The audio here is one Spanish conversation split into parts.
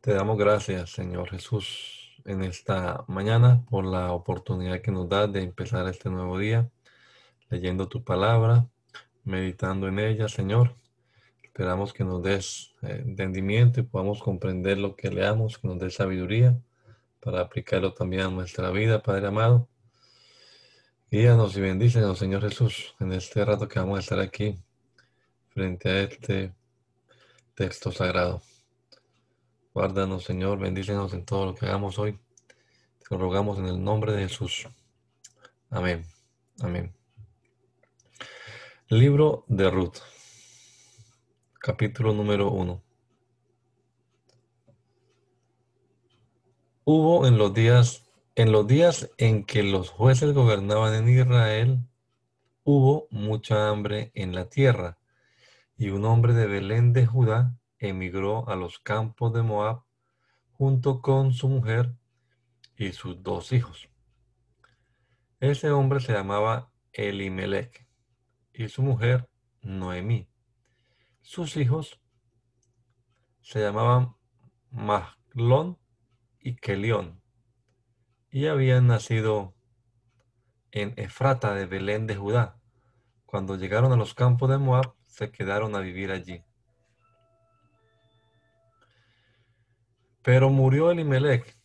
Te damos gracias, Señor Jesús, en esta mañana por la oportunidad que nos da de empezar este nuevo día, leyendo tu palabra, meditando en ella, Señor. Esperamos que nos des eh, entendimiento y podamos comprender lo que leamos, que nos des sabiduría para aplicarlo también a nuestra vida, Padre amado. Guíanos y bendícenos, Señor Jesús, en este rato que vamos a estar aquí frente a este texto sagrado. Guárdanos, Señor, bendícenos en todo lo que hagamos hoy. Te lo rogamos en el nombre de Jesús. Amén. Amén. Libro de Ruth. Capítulo número uno. Hubo en los días en los días en que los jueces gobernaban en Israel, hubo mucha hambre en la tierra, y un hombre de Belén de Judá emigró a los campos de Moab junto con su mujer y sus dos hijos. Ese hombre se llamaba Elimelech y su mujer Noemí. Sus hijos se llamaban Mahlón y Kelión y habían nacido en Efrata de Belén de Judá. Cuando llegaron a los campos de Moab, se quedaron a vivir allí. Pero murió Elimelech,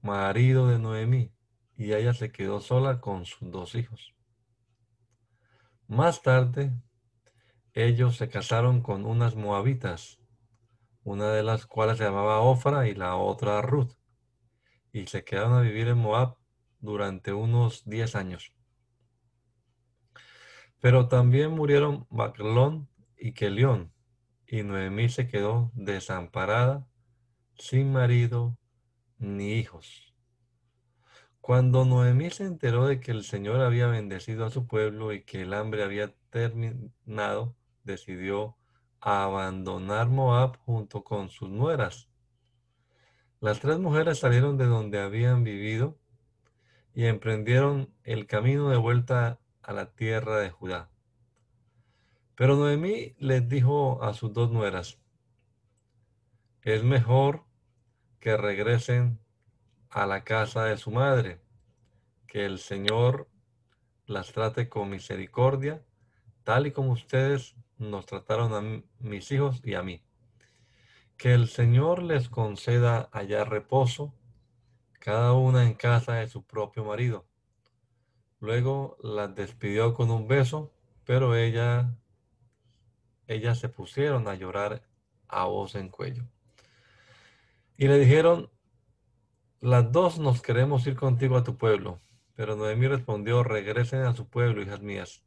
marido de Noemí, y ella se quedó sola con sus dos hijos. Más tarde, ellos se casaron con unas moabitas, una de las cuales se llamaba Ofra y la otra Ruth, y se quedaron a vivir en Moab durante unos diez años. Pero también murieron Baclón y Kelión, y Noemí se quedó desamparada sin marido ni hijos. Cuando Noemí se enteró de que el Señor había bendecido a su pueblo y que el hambre había terminado, decidió abandonar Moab junto con sus nueras. Las tres mujeres salieron de donde habían vivido y emprendieron el camino de vuelta a la tierra de Judá. Pero Noemí les dijo a sus dos nueras, es mejor que regresen a la casa de su madre, que el Señor las trate con misericordia, tal y como ustedes nos trataron a mis hijos y a mí. Que el Señor les conceda allá reposo, cada una en casa de su propio marido. Luego las despidió con un beso, pero ella, ellas se pusieron a llorar a voz en cuello. Y le dijeron, las dos nos queremos ir contigo a tu pueblo. Pero Noemí respondió, regresen a su pueblo, hijas mías.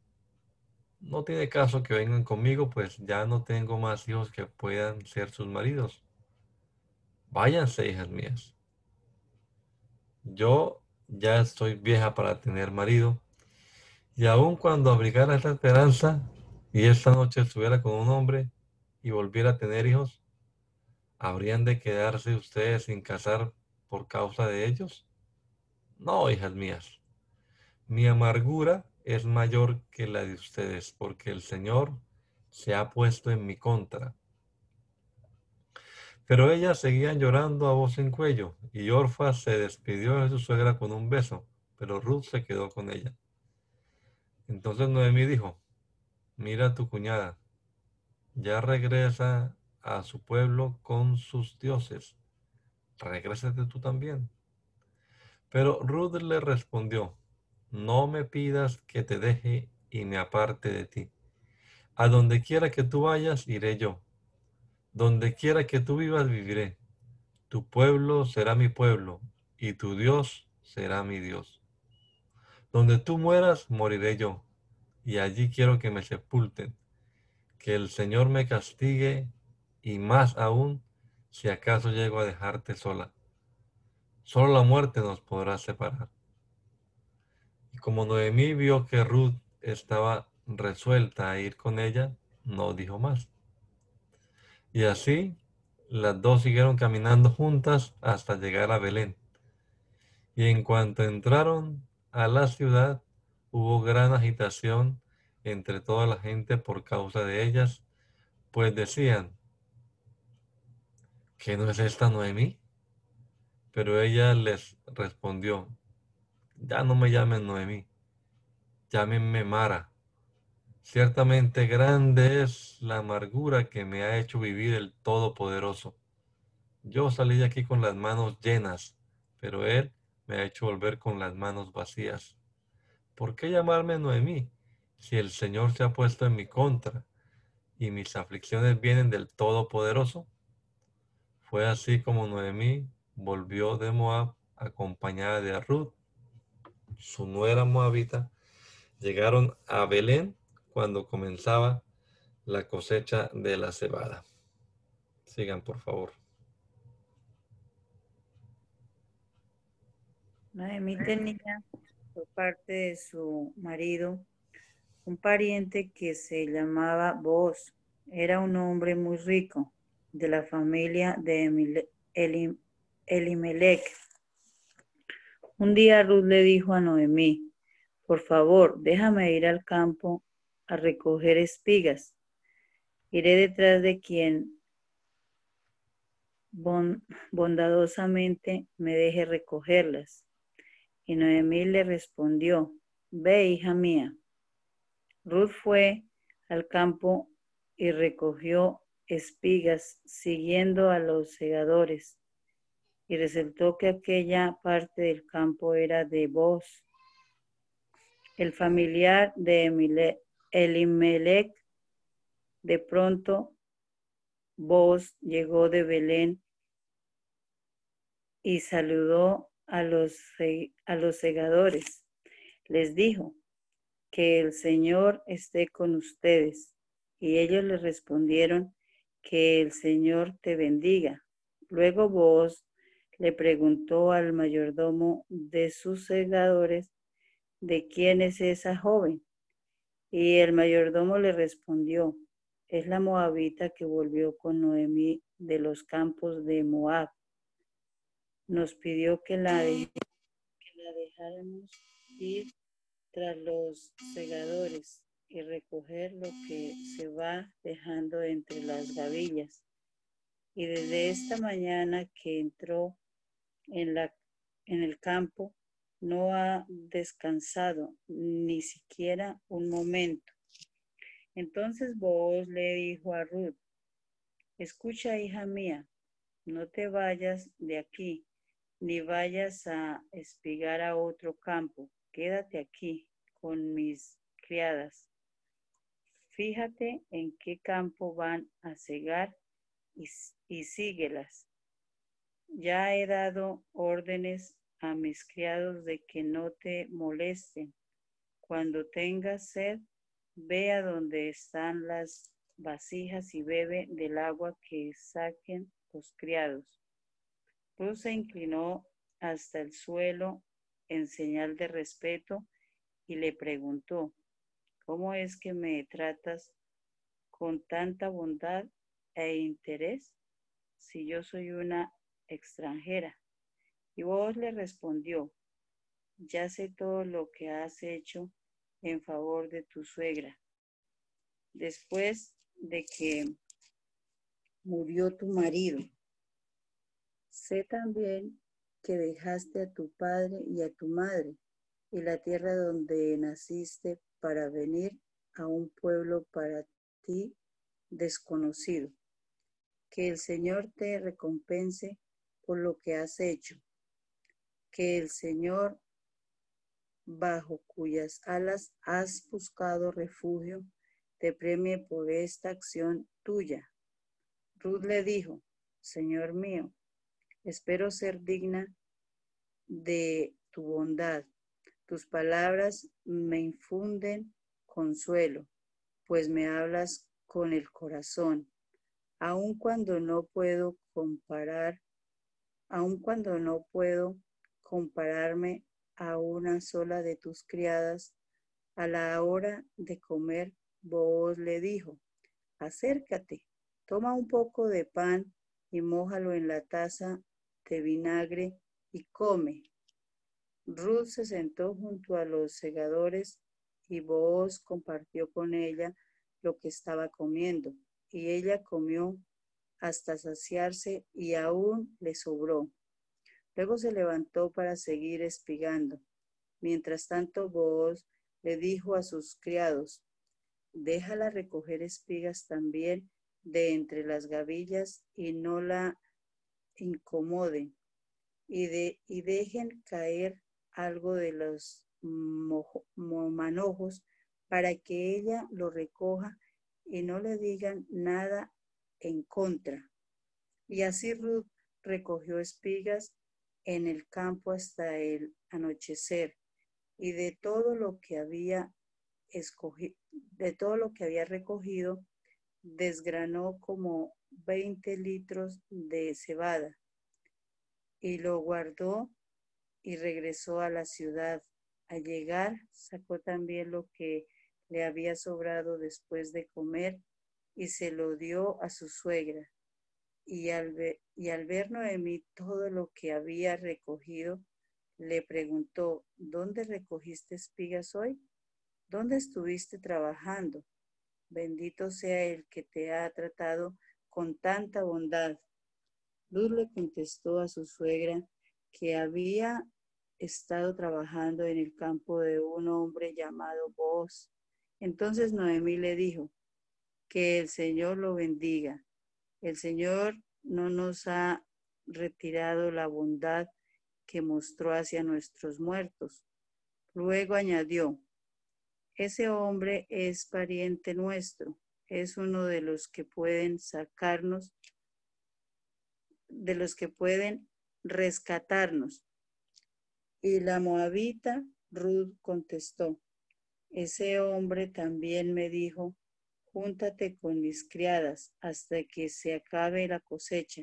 No tiene caso que vengan conmigo, pues ya no tengo más hijos que puedan ser sus maridos. Váyanse, hijas mías. Yo ya estoy vieja para tener marido, y aun cuando abrigara esta esperanza y esta noche estuviera con un hombre y volviera a tener hijos, ¿Habrían de quedarse ustedes sin casar por causa de ellos? No, hijas mías. Mi amargura es mayor que la de ustedes, porque el Señor se ha puesto en mi contra. Pero ellas seguían llorando a voz en cuello, y Orfa se despidió de su suegra con un beso, pero Ruth se quedó con ella. Entonces Noemí dijo, mira tu cuñada, ya regresa a su pueblo con sus dioses. Regrésate tú también. Pero Ruth le respondió, no me pidas que te deje y me aparte de ti. A donde quiera que tú vayas, iré yo. Donde quiera que tú vivas, viviré. Tu pueblo será mi pueblo y tu Dios será mi Dios. Donde tú mueras, moriré yo. y allí quiero que me sepulten. Que el Señor me castigue y más aún si acaso llego a dejarte sola. Solo la muerte nos podrá separar. Y como Noemí vio que Ruth estaba resuelta a ir con ella, no dijo más. Y así las dos siguieron caminando juntas hasta llegar a Belén. Y en cuanto entraron a la ciudad, hubo gran agitación entre toda la gente por causa de ellas, pues decían, ¿que no es esta Noemí? Pero ella les respondió, ya no me llamen Noemí, llámenme Mara. Ciertamente grande es la amargura que me ha hecho vivir el Todopoderoso. Yo salí de aquí con las manos llenas, pero Él me ha hecho volver con las manos vacías. ¿Por qué llamarme Noemí si el Señor se ha puesto en mi contra y mis aflicciones vienen del Todopoderoso? Fue así como Noemí volvió de Moab acompañada de Ruth, su nuera moabita. Llegaron a Belén cuando comenzaba la cosecha de la cebada. Sigan, por favor. Noemí tenía por parte de su marido un pariente que se llamaba Boaz. Era un hombre muy rico de la familia de Elimelech. Un día Ruth le dijo a Noemí, por favor, déjame ir al campo a recoger espigas. Iré detrás de quien bondadosamente me deje recogerlas. Y Noemí le respondió, ve, hija mía. Ruth fue al campo y recogió espigas siguiendo a los segadores. Y resultó que aquella parte del campo era de Boz, el familiar de Elimelech. De pronto, Boz llegó de Belén y saludó a los, a los segadores. Les dijo, que el Señor esté con ustedes. Y ellos le respondieron, que el Señor te bendiga. Luego vos le preguntó al mayordomo de sus segadores, ¿de quién es esa joven? Y el mayordomo le respondió, es la moabita que volvió con Noemí de los campos de Moab nos pidió que la, dejáramos ir tras los segadores y recoger lo que se va dejando entre las gavillas. Y desde esta mañana que entró en, la, en el campo, no ha descansado ni siquiera un momento. Entonces vos le dijo a Ruth, escucha hija mía, no te vayas de aquí ni vayas a espigar a otro campo. Quédate aquí con mis criadas. Fíjate en qué campo van a cegar y, síguelas. Ya he dado órdenes a mis criados de que no te molesten. Cuando tengas sed, ve a donde están las vasijas y bebe del agua que saquen los criados. Ruth se inclinó hasta el suelo en señal de respeto y le preguntó, ¿cómo es que me tratas con tanta bondad e interés si yo soy una extranjera? Y vos le respondió, ya sé todo lo que has hecho en favor de tu suegra. Después de que murió tu marido, Sé también que dejaste a tu padre y a tu madre y la tierra donde naciste para venir a un pueblo para ti desconocido. Que el Señor te recompense por lo que has hecho. Que el Señor, bajo cuyas alas has buscado refugio, te premie por esta acción tuya. Ruth le dijo, Señor mío, Espero ser digna de tu bondad. Tus palabras me infunden consuelo, pues me hablas con el corazón, aun cuando no puedo comparar, aun cuando no puedo compararme a una sola de tus criadas, a la hora de comer, vos le dijo, acércate, toma un poco de pan y mójalo en la taza de vinagre y come. Ruth se sentó junto a los segadores y Boaz compartió con ella lo que estaba comiendo, y ella comió hasta saciarse y aún le sobró. Luego se levantó para seguir espigando. Mientras tanto, Boaz le dijo a sus criados, déjala recoger espigas también de entre las gavillas y no la incomoden y, de, y dejen caer algo de los manojos para que ella lo recoja y no le digan nada en contra. Y así Ruth recogió espigas en el campo hasta el anochecer y de todo lo que había escogido, de todo lo que había recogido, desgranó como 20 litros de cebada y lo guardó y regresó a la ciudad. Al llegar, sacó también lo que le había sobrado después de comer y se lo dio a su suegra. Y al, ver, y al ver Noemí todo lo que había recogido, le preguntó, ¿dónde recogiste espigas hoy? ¿Dónde estuviste trabajando? Bendito sea el que te ha tratado con tanta bondad. Luz le contestó a su suegra que había estado trabajando en el campo de un hombre llamado Boaz. Entonces Noemí le dijo, que el Señor lo bendiga. El Señor no nos ha retirado la bondad que mostró hacia nuestros muertos. Luego añadió, ese hombre es pariente nuestro, es uno de los que pueden sacarnos, de los que pueden rescatarnos. Y la moabita Ruth contestó, ese hombre también me dijo, júntate con mis criadas hasta que se acabe la cosecha.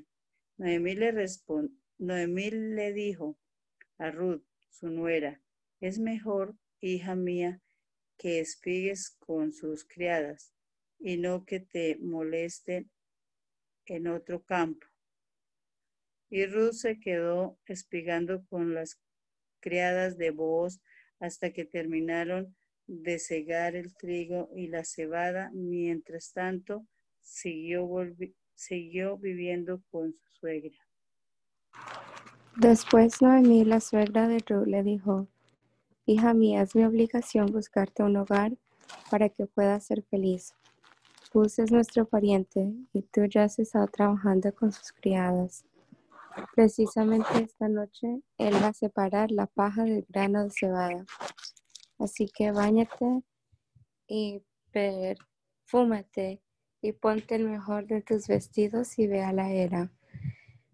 Noemí le, Noemí le dijo a Ruth, su nuera, es mejor, hija mía, que espigues con sus criadas y no que te molesten en otro campo. Y Ruth se quedó espigando con las criadas de Boaz hasta que terminaron de cegar el trigo y la cebada. Mientras tanto, siguió, siguió viviendo con su suegra. Después Noemí, la suegra de Ruth, le dijo, Hija mía, es mi obligación buscarte un hogar para que puedas ser feliz. Bus es nuestro pariente y tú ya has estado trabajando con sus criadas. Precisamente esta noche él va a separar la paja del grano de cebada. Así que bañate y perfúmate y ponte el mejor de tus vestidos y ve a la era.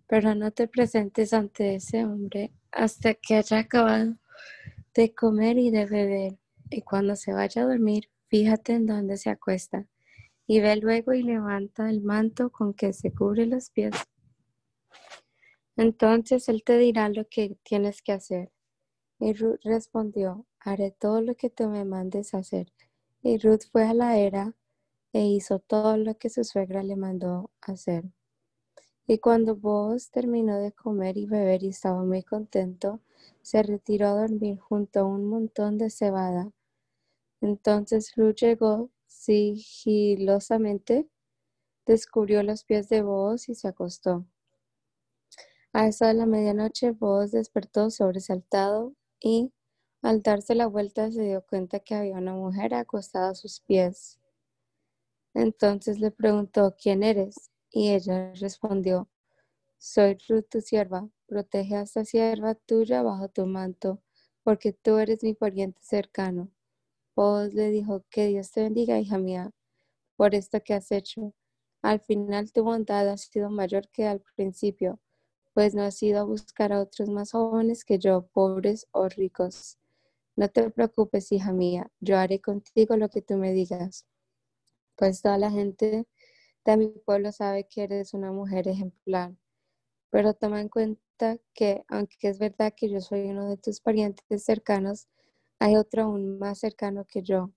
Pero no te presentes ante ese hombre hasta que haya acabado de comer y de beber. Y cuando se vaya a dormir, fíjate en dónde se acuesta. Y ve luego y levanta el manto con que se cubre los pies. Entonces él te dirá lo que tienes que hacer. Y Ruth respondió, haré todo lo que tú me mandes hacer. Y Ruth fue a la era e hizo todo lo que su suegra le mandó hacer. Y cuando vos terminó de comer y beber y estaba muy contento, se retiró a dormir junto a un montón de cebada. Entonces Ruth llegó sigilosamente, descubrió los pies de Boaz y se acostó. A esa de la medianoche Boaz despertó sobresaltado y, al darse la vuelta, se dio cuenta que había una mujer acostada a sus pies. Entonces le preguntó, ¿quién eres? Y ella respondió, soy Ruth tu sierva, protege a esta sierva tuya bajo tu manto, porque tú eres mi pariente cercano. Vos le dijo, que Dios te bendiga, hija mía, por esto que has hecho. Al final tu bondad ha sido mayor que al principio, pues no has ido a buscar a otros más jóvenes que yo, pobres o ricos. No te preocupes, hija mía, yo haré contigo lo que tú me digas. Pues toda la gente de mi pueblo sabe que eres una mujer ejemplar. Pero toma en cuenta que, aunque es verdad que yo soy uno de tus parientes cercanos, hay otro aún más cercano que yo.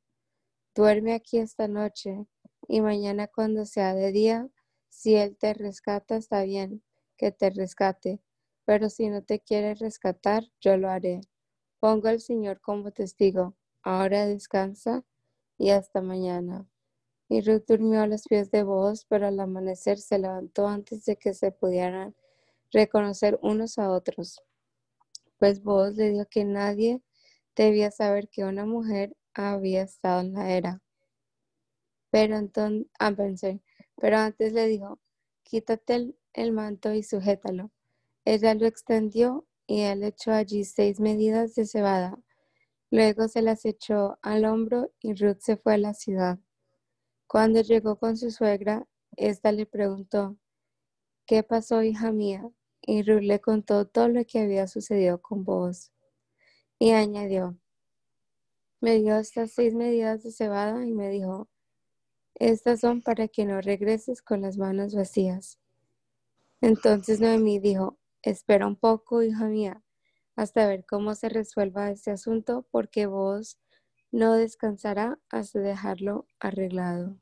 Duerme aquí esta noche y mañana cuando sea de día, si él te rescata, está bien, que te rescate. Pero si no te quiere rescatar, yo lo haré. Pongo al Señor como testigo. Ahora descansa y hasta mañana. Y Ruth durmió a los pies de vos, pero al amanecer se levantó antes de que se pudieran reconocer unos a otros. Pues vos le dijo que nadie debía saber que una mujer había estado en la era. Pero entonces, ah, pero antes le dijo, quítate el, el manto y sujétalo. Ella lo extendió y él echó allí seis medidas de cebada. Luego se las echó al hombro y Ruth se fue a la ciudad. Cuando llegó con su suegra, ésta le preguntó, ¿qué pasó, hija mía? Y Ruth le contó todo lo que había sucedido con vos. Y añadió, me dio estas seis medidas de cebada y me dijo, estas son para que no regreses con las manos vacías. Entonces Noemí dijo, Espera un poco, hija mía, hasta ver cómo se resuelva este asunto, porque vos no descansará hasta dejarlo arreglado.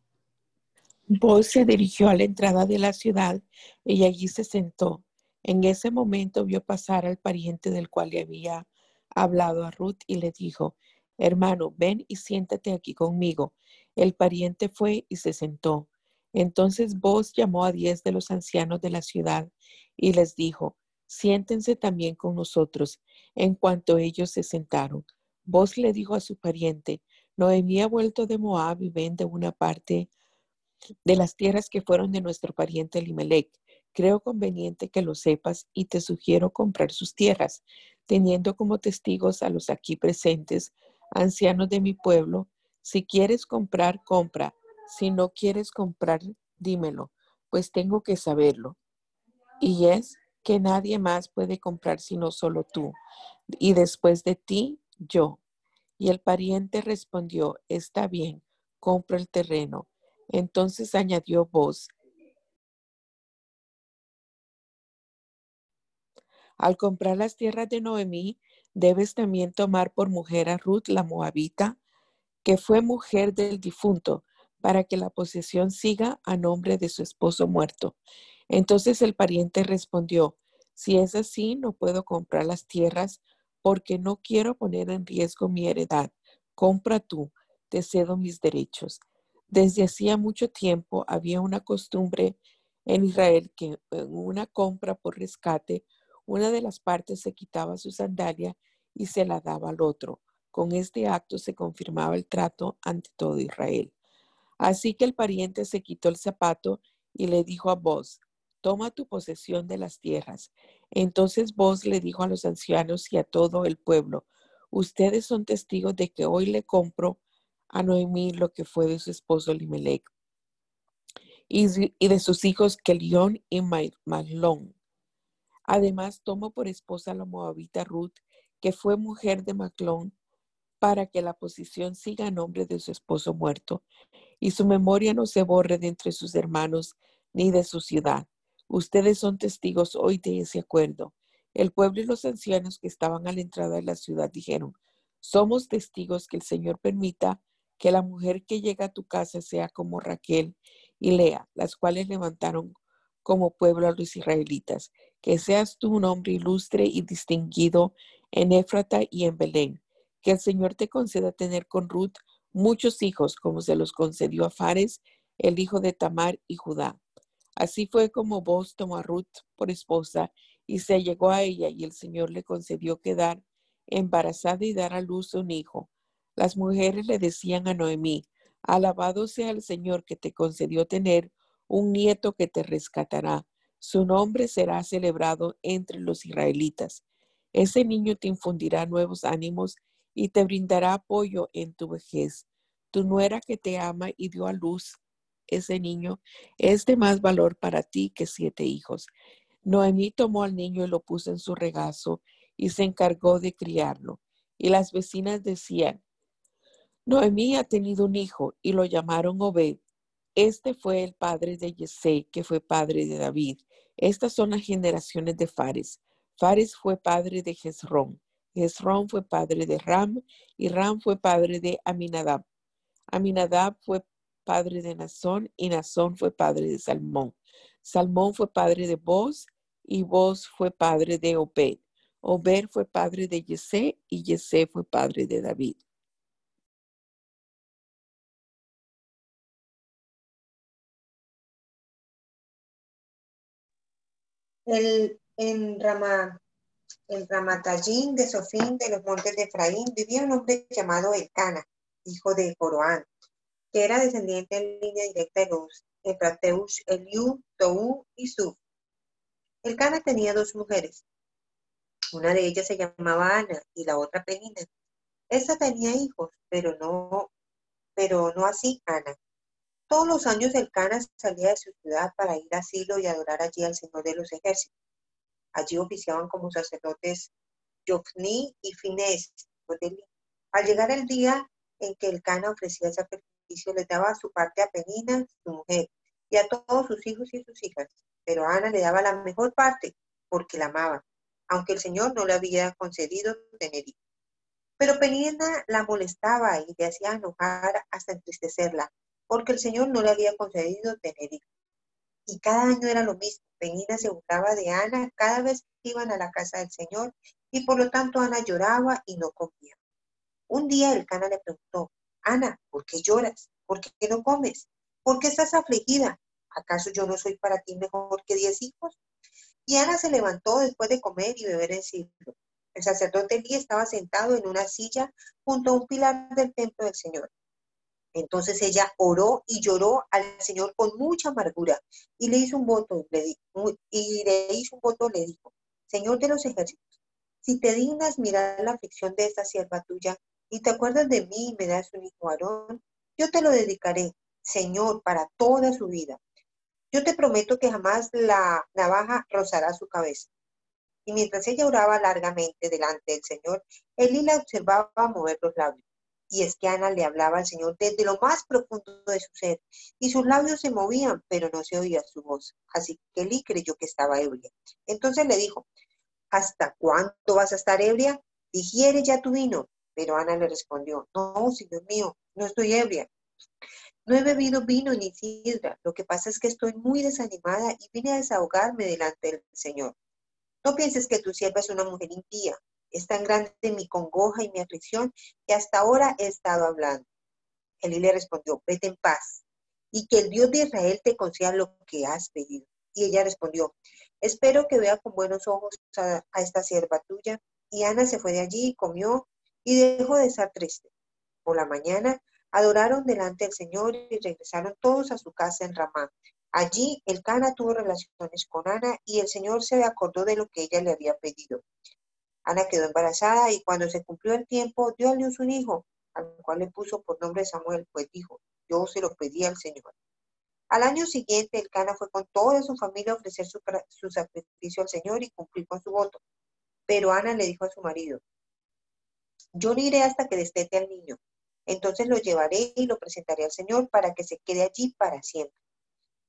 Vos se dirigió a la entrada de la ciudad y allí se sentó. En ese momento vio pasar al pariente del cual le había hablado a Ruth y le dijo, hermano, ven y siéntate aquí conmigo. El pariente fue y se sentó. Entonces vos llamó a diez de los ancianos de la ciudad y les dijo, siéntense también con nosotros. En cuanto ellos se sentaron, vos le dijo a su pariente, Noemí ha vuelto de Moab y vende una parte de las tierras que fueron de nuestro pariente Elimelech. Creo conveniente que lo sepas y te sugiero comprar sus tierras, teniendo como testigos a los aquí presentes, ancianos de mi pueblo. Si quieres comprar, compra. Si no quieres comprar, dímelo, pues tengo que saberlo. Y es que nadie más puede comprar sino solo tú, y después de ti, yo. Y el pariente respondió, está bien, compra el terreno. Entonces añadió voz, al comprar las tierras de Noemí, debes también tomar por mujer a Ruth la Moabita, que fue mujer del difunto, para que la posesión siga a nombre de su esposo muerto. Entonces el pariente respondió, si es así, no puedo comprar las tierras porque no quiero poner en riesgo mi heredad. Compra tú, te cedo mis derechos. Desde hacía mucho tiempo había una costumbre en Israel que en una compra por rescate, una de las partes se quitaba su sandalia y se la daba al otro. Con este acto se confirmaba el trato ante todo Israel. Así que el pariente se quitó el zapato y le dijo a vos, toma tu posesión de las tierras. Entonces vos le dijo a los ancianos y a todo el pueblo, ustedes son testigos de que hoy le compro a Noemí lo que fue de su esposo Limelec y, de sus hijos Kelión y Maglón. Además, tomo por esposa a la moabita Ruth, que fue mujer de Maglón, para que la posición siga a nombre de su esposo muerto, y su memoria no se borre de entre sus hermanos ni de su ciudad. Ustedes son testigos hoy de ese acuerdo. El pueblo y los ancianos que estaban a la entrada de la ciudad dijeron, somos testigos que el Señor permita que la mujer que llega a tu casa sea como Raquel y Lea, las cuales levantaron como pueblo a los israelitas. Que seas tú un hombre ilustre y distinguido en Éfrata y en Belén. Que el Señor te conceda tener con Ruth muchos hijos, como se los concedió a Fares, el hijo de Tamar y Judá. Así fue como vos tomó a Ruth por esposa y se llegó a ella y el Señor le concedió quedar embarazada y dar a luz un hijo. Las mujeres le decían a Noemí, alabado sea el Señor que te concedió tener un nieto que te rescatará. Su nombre será celebrado entre los israelitas. Ese niño te infundirá nuevos ánimos y te brindará apoyo en tu vejez. Tu nuera que te ama y dio a luz ese niño es de más valor para ti que siete hijos. Noemí tomó al niño y lo puso en su regazo y se encargó de criarlo. Y las vecinas decían, Noemí ha tenido un hijo y lo llamaron Obed. Este fue el padre de Yesé, que fue padre de David. Estas son las generaciones de Fares. Fares fue padre de Jezrón. Jezrón fue padre de Ram y Ram fue padre de Aminadab. Aminadab fue padre de Nazón y Nazón fue padre de Salmón. Salmón fue padre de Boz y Boz fue padre de Obed. Obed fue padre de Yesé y Yesé fue padre de David. El, en Rama, el Ramatallín de Sofín de los montes de Efraín vivía un hombre llamado Elcana, hijo de Joroán, que era descendiente en línea directa de los Efrateus, Eliú, Tou y Suf. Elcana tenía dos mujeres. Una de ellas se llamaba Ana y la otra Penina. Esta tenía hijos, pero no, pero no así Ana. Todos los años el Cana salía de su ciudad para ir a Silo y adorar allí al Señor de los ejércitos. Allí oficiaban como sacerdotes Jofni y Finés. Al llegar el día en que el Cana ofrecía el sacrificio, le daba su parte a Penina, su mujer, y a todos sus hijos y sus hijas. Pero Ana le daba la mejor parte porque la amaba, aunque el Señor no le había concedido tener hijos. Pero Penina la molestaba y le hacía enojar hasta entristecerla, porque el Señor no le había concedido tener hijos. Y cada año era lo mismo. Penina se burlaba de Ana cada vez que iban a la casa del Señor y por lo tanto Ana lloraba y no comía. Un día el cana le preguntó, Ana, ¿por qué lloras? ¿Por qué no comes? ¿Por qué estás afligida? ¿Acaso yo no soy para ti mejor que diez hijos? Y Ana se levantó después de comer y beber en siglo. El sacerdote Elí estaba sentado en una silla junto a un pilar del templo del Señor. Entonces ella oró y lloró al Señor con mucha amargura y le hizo un voto, le y le hizo un voto, le dijo, Señor de los ejércitos, si te dignas mirar la aflicción de esta sierva tuya y te acuerdas de mí y me das un hijo varón, yo te lo dedicaré, Señor, para toda su vida. Yo te prometo que jamás la navaja rozará su cabeza. Y mientras ella oraba largamente delante del Señor, Elí la observaba mover los labios. Y es que Ana le hablaba al Señor desde lo más profundo de su ser, y sus labios se movían, pero no se oía su voz. Así que Eli creyó que estaba ebria. Entonces le dijo, ¿hasta cuánto vas a estar ebria? Digiere ya tu vino. Pero Ana le respondió, no, Señor mío, no estoy ebria. No he bebido vino ni sidra. Lo que pasa es que estoy muy desanimada y vine a desahogarme delante del Señor. No pienses que tu sierva es una mujer impía es tan grande mi congoja y mi aflicción que hasta ahora he estado hablando. Elí le respondió, vete en paz y que el Dios de Israel te conceda lo que has pedido. Y ella respondió, espero que vea con buenos ojos a, a esta sierva tuya. Y Ana se fue de allí y comió y dejó de estar triste. Por la mañana adoraron delante del Señor y regresaron todos a su casa en Ramá. Allí el Cana tuvo relaciones con Ana y el Señor se acordó de lo que ella le había pedido. Ana quedó embarazada y cuando se cumplió el tiempo dio a luz un hijo, al cual le puso por nombre Samuel, pues dijo, yo se lo pedí al Señor. Al año siguiente, el Cana fue con toda su familia a ofrecer su, su sacrificio al Señor y cumplir con su voto. Pero Ana le dijo a su marido, yo no iré hasta que destete al niño. Entonces lo llevaré y lo presentaré al Señor para que se quede allí para siempre.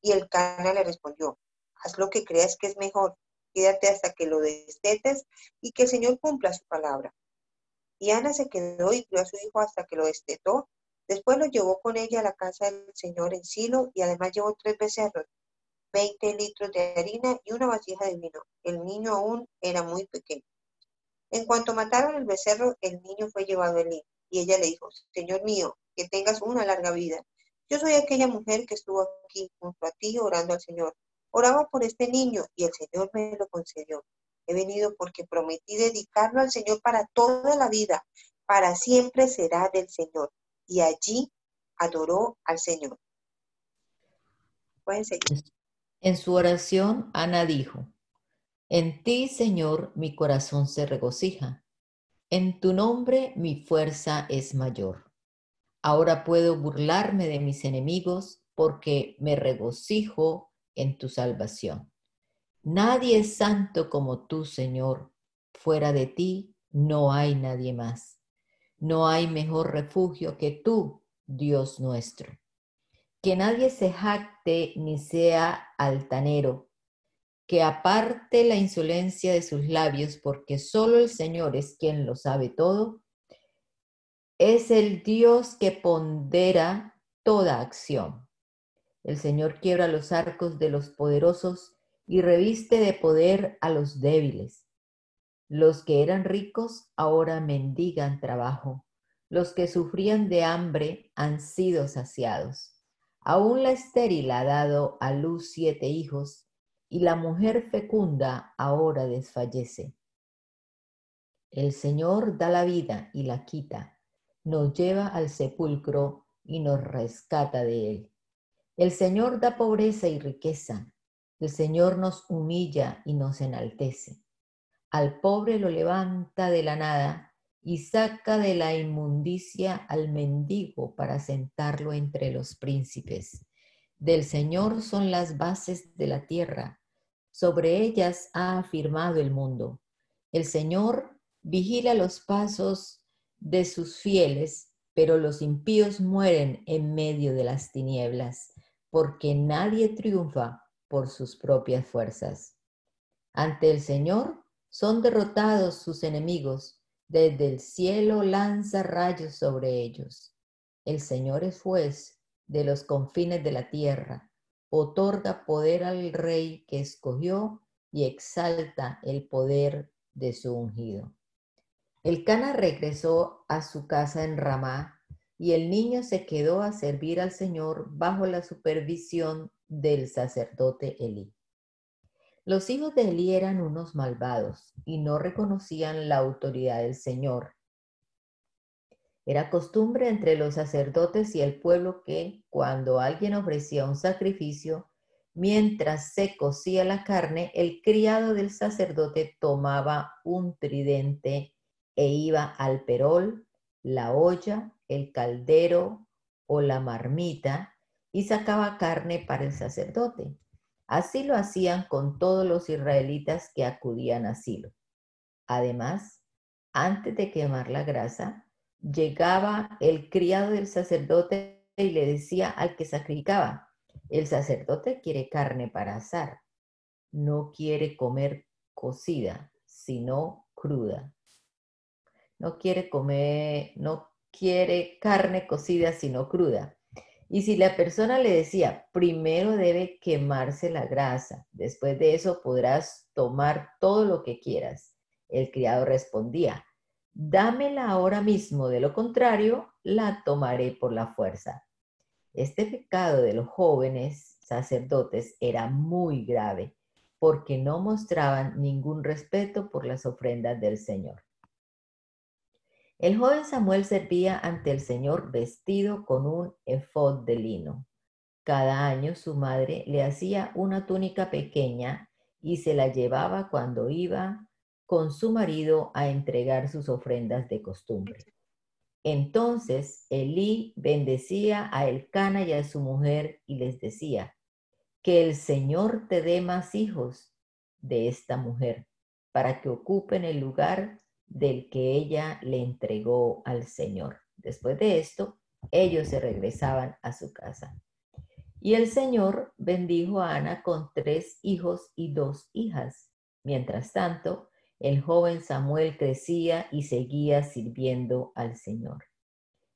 Y el Cana le respondió, haz lo que creas que es mejor, quédate hasta que lo destetes y que el Señor cumpla su palabra. Y Ana se quedó y crió a su hijo hasta que lo destetó. Después lo llevó con ella a la casa del Señor en Silo y además llevó tres becerros, 20 litros de harina y una vasija de vino. El niño aún era muy pequeño. En cuanto mataron el becerro, el niño fue llevado a Elí y ella le dijo, Señor mío, que tengas una larga vida. Yo soy aquella mujer que estuvo aquí junto a ti orando al Señor. Oraba por este niño y el Señor me lo concedió. He venido porque prometí dedicarlo al Señor para toda la vida. Para siempre será del Señor. Y allí adoró al Señor. Pueden seguir. En su oración, Ana dijo, En ti, Señor, mi corazón se regocija. En tu nombre mi fuerza es mayor. Ahora puedo burlarme de mis enemigos porque me regocijo en tu salvación. Nadie es santo como tú, Señor. Fuera de ti no hay nadie más. No hay mejor refugio que tú, Dios nuestro. Que nadie se jacte ni sea altanero, que aparte la insolencia de sus labios, porque solo el Señor es quien lo sabe todo. Es el Dios que pondera toda acción. El Señor quiebra los arcos de los poderosos y reviste de poder a los débiles. Los que eran ricos ahora mendigan trabajo. Los que sufrían de hambre han sido saciados. Aún la estéril ha dado a luz siete hijos, y la mujer fecunda ahora desfallece. El Señor da la vida y la quita, nos lleva al sepulcro y nos rescata de él. El Señor da pobreza y riqueza, el Señor nos humilla y nos enaltece. Al pobre lo levanta de la nada y saca de la inmundicia al mendigo para sentarlo entre los príncipes. Del Señor son las bases de la tierra, sobre ellas ha afirmado el mundo. El Señor vigila los pasos de sus fieles, pero los impíos mueren en medio de las tinieblas, porque nadie triunfa por sus propias fuerzas. Ante el Señor son derrotados sus enemigos, desde el cielo lanza rayos sobre ellos. El Señor es juez de los confines de la tierra, otorga poder al rey que escogió y exalta el poder de su ungido. El Cana regresó a su casa en Ramá y el niño se quedó a servir al Señor bajo la supervisión del sacerdote Elí. Los hijos de Elí eran unos malvados y no reconocían la autoridad del Señor. Era costumbre entre los sacerdotes y el pueblo que, cuando alguien ofrecía un sacrificio, mientras se cocía la carne, el criado del sacerdote tomaba un tridente e iba al perol, la olla, el caldero o la marmita y sacaba carne para el sacerdote. Así lo hacían con todos los israelitas que acudían a Silo. Además, antes de quemar la grasa, llegaba el criado del sacerdote y le decía al que sacrificaba, el sacerdote quiere carne para asar, no quiere comer cocida, sino cruda. No quiere comer, no quiere carne cocida, sino cruda. Y si la persona le decía, primero debe quemarse la grasa, después de eso podrás tomar todo lo que quieras, el criado respondía, dámela ahora mismo, de lo contrario, la tomaré por la fuerza. Este pecado de los jóvenes sacerdotes era muy grave porque no mostraban ningún respeto por las ofrendas del Señor. El joven Samuel servía ante el Señor vestido con un efod de lino. Cada año su madre le hacía una túnica pequeña y se la llevaba cuando iba con su marido a entregar sus ofrendas de costumbre. Entonces Elí bendecía a Elcana y a su mujer y les decía, que el Señor te dé más hijos de esta mujer para que ocupen el lugar del que ella le entregó al Señor. Después de esto, ellos se regresaban a su casa. Y el Señor bendijo a Ana con tres hijos y dos hijas. Mientras tanto, el joven Samuel crecía y seguía sirviendo al Señor.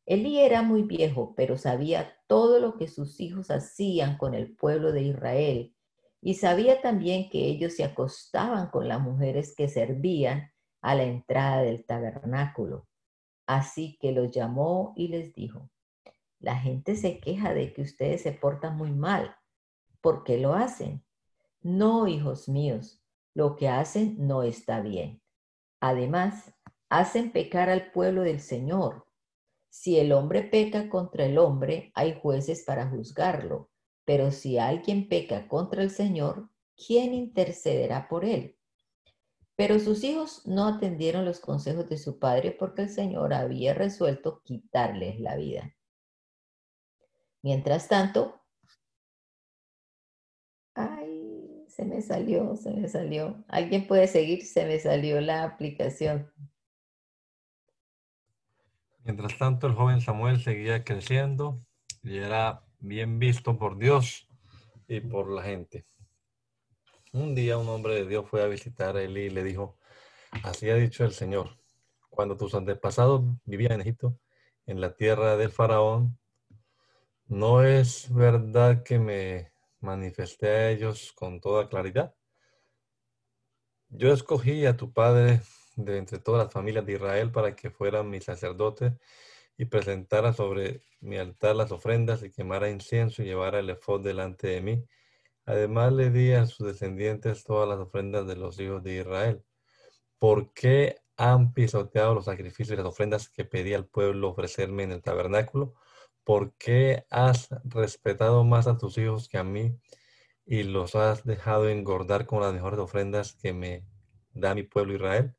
Elí era muy viejo, pero sabía todo lo que sus hijos hacían con el pueblo de Israel y sabía también que ellos se acostaban con las mujeres que servían a la entrada del tabernáculo. Así que los llamó y les dijo, la gente se queja de que ustedes se portan muy mal. ¿Por qué lo hacen? No, hijos míos, lo que hacen no está bien. Además, hacen pecar al pueblo del Señor. Si el hombre peca contra el hombre, hay jueces para juzgarlo. Pero si alguien peca contra el Señor, ¿quién intercederá por él? Pero sus hijos no atendieron los consejos de su padre porque el Señor había resuelto quitarles la vida. Mientras tanto, ay, se me salió, se me salió. ¿Alguien puede seguir? Se me salió la aplicación. Mientras tanto, el joven Samuel seguía creciendo y era bien visto por Dios y por la gente. Un día un hombre de Dios fue a visitar a Eli y le dijo, así ha dicho el Señor, cuando tus antepasados vivían en Egipto, en la tierra del faraón, ¿no es verdad que me manifesté a ellos con toda claridad? Yo escogí a tu padre de entre todas las familias de Israel para que fuera mi sacerdote y presentara sobre mi altar las ofrendas y quemara incienso y llevara el efod delante de mí. Además le di a sus descendientes todas las ofrendas de los hijos de Israel. ¿Por qué han pisoteado los sacrificios y las ofrendas que pedí al pueblo ofrecerme en el tabernáculo? ¿Por qué has respetado más a tus hijos que a mí y los has dejado engordar con las mejores ofrendas que me da mi pueblo Israel?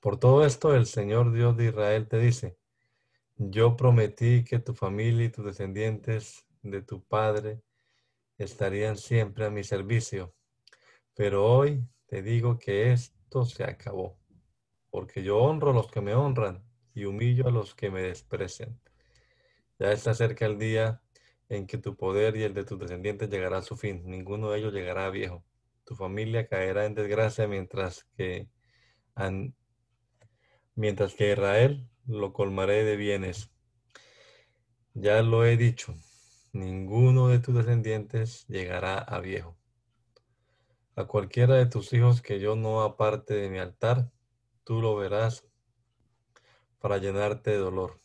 Por todo esto, el Señor Dios de Israel te dice, yo prometí que tu familia y tus descendientes de tu padre estarían siempre a mi servicio, pero hoy te digo que esto se acabó, porque yo honro a los que me honran y humillo a los que me desprecian. Ya está cerca el día en que tu poder y el de tus descendientes llegará a su fin. Ninguno de ellos llegará viejo. Tu familia caerá en desgracia mientras que mientras que Israel lo colmaré de bienes. Ya lo he dicho, ninguno de tus descendientes llegará a viejo. A cualquiera de tus hijos que yo no aparte de mi altar, tú lo verás para llenarte de dolor.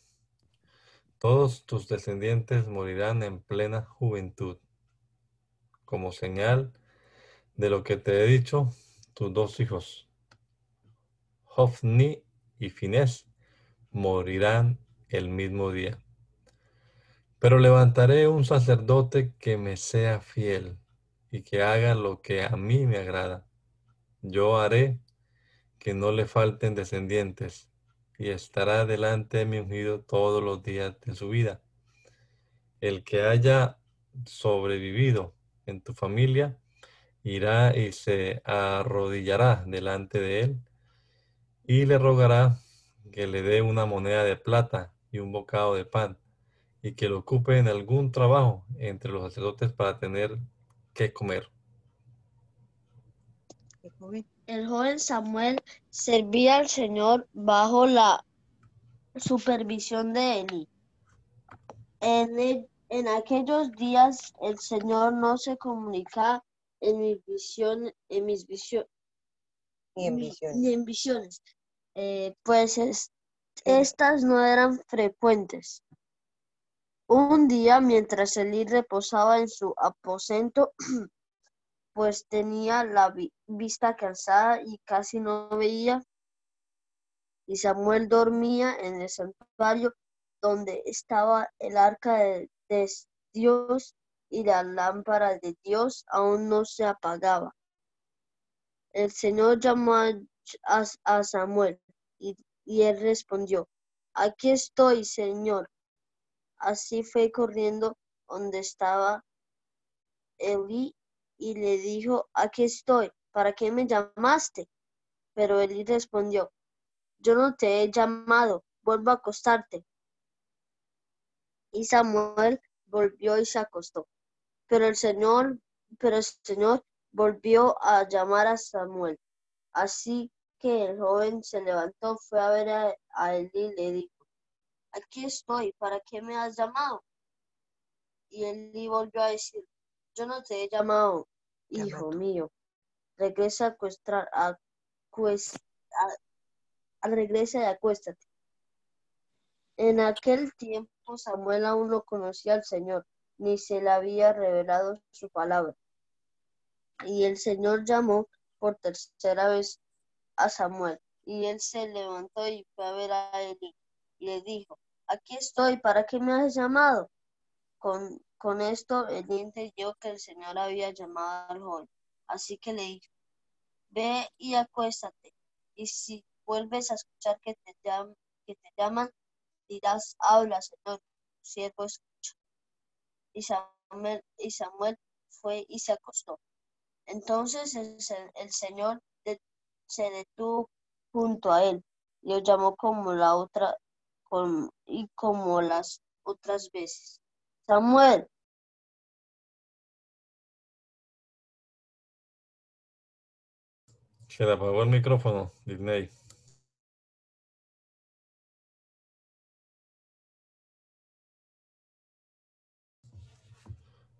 Todos tus descendientes morirán en plena juventud. Como señal de lo que te he dicho, tus dos hijos, Hofni y Finés morirán el mismo día. Pero levantaré un sacerdote que me sea fiel y que haga lo que a mí me agrada. Yo haré que no le falten descendientes y estará delante de mi ungido todos los días de su vida. El que haya sobrevivido en tu familia irá y se arrodillará delante de él y le rogará que le dé una moneda de plata y un bocado de pan, y que lo ocupe en algún trabajo entre los sacerdotes para tener que comer. El joven Samuel servía al Señor bajo la supervisión de Eli. En, en aquellos días el Señor no se comunica en mis visiones, en mis visiones, Ni en visiones. ni en visiones, eh, pues es- estas no eran frecuentes. Un día, mientras Elí reposaba en su aposento, pues tenía la vi- vista cansada y casi no veía, y Samuel dormía en el santuario donde estaba el arca de, Dios y la lámpara de Dios aún no se apagaba. El Señor llamó a, Samuel y él respondió, aquí estoy, Señor. Así fue corriendo donde estaba Elí y le dijo, aquí estoy, ¿para qué me llamaste? Pero Elí respondió, yo no te he llamado, vuelvo a acostarte. Y Samuel volvió y se acostó. Pero el Señor, pero el Señor volvió a llamar a Samuel. Así que el joven se levantó, fue a ver a, a Elí y le dijo, aquí estoy, ¿para qué me has llamado? Y Elí volvió a decir, yo no te he llamado, hijo mío. Regresa a acuestar, a, a- a- regresa y acuéstate. En aquel tiempo Samuel aún no conocía al Señor, ni se le había revelado su palabra. Y el Señor llamó por tercera vez a Samuel, y él se levantó y fue a ver a Eli, le dijo, aquí estoy, ¿para qué me has llamado? Con, con esto Elí entendió que el Señor había llamado al joven, así que le dijo, ve y acuéstate, y si vuelves a escuchar que te, llam- que te llaman, dirás, habla, Señor, tu siervo escucha. Y Samuel, y Samuel fue y se acostó. Entonces el, se- el Señor se detuvo junto a él lo llamó como la otra, y como las otras veces. Samuel. Se le apagó el micrófono, Disney.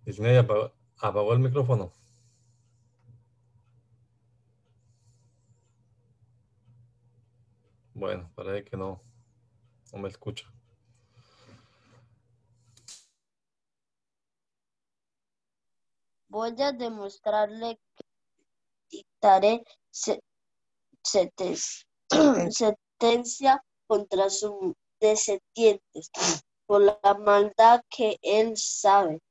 Disney apagó, apagó el micrófono. Bueno, parece que no, me escucha. Voy a demostrarle que dictaré sentencia contra sus descendientes por la maldad que él sabe,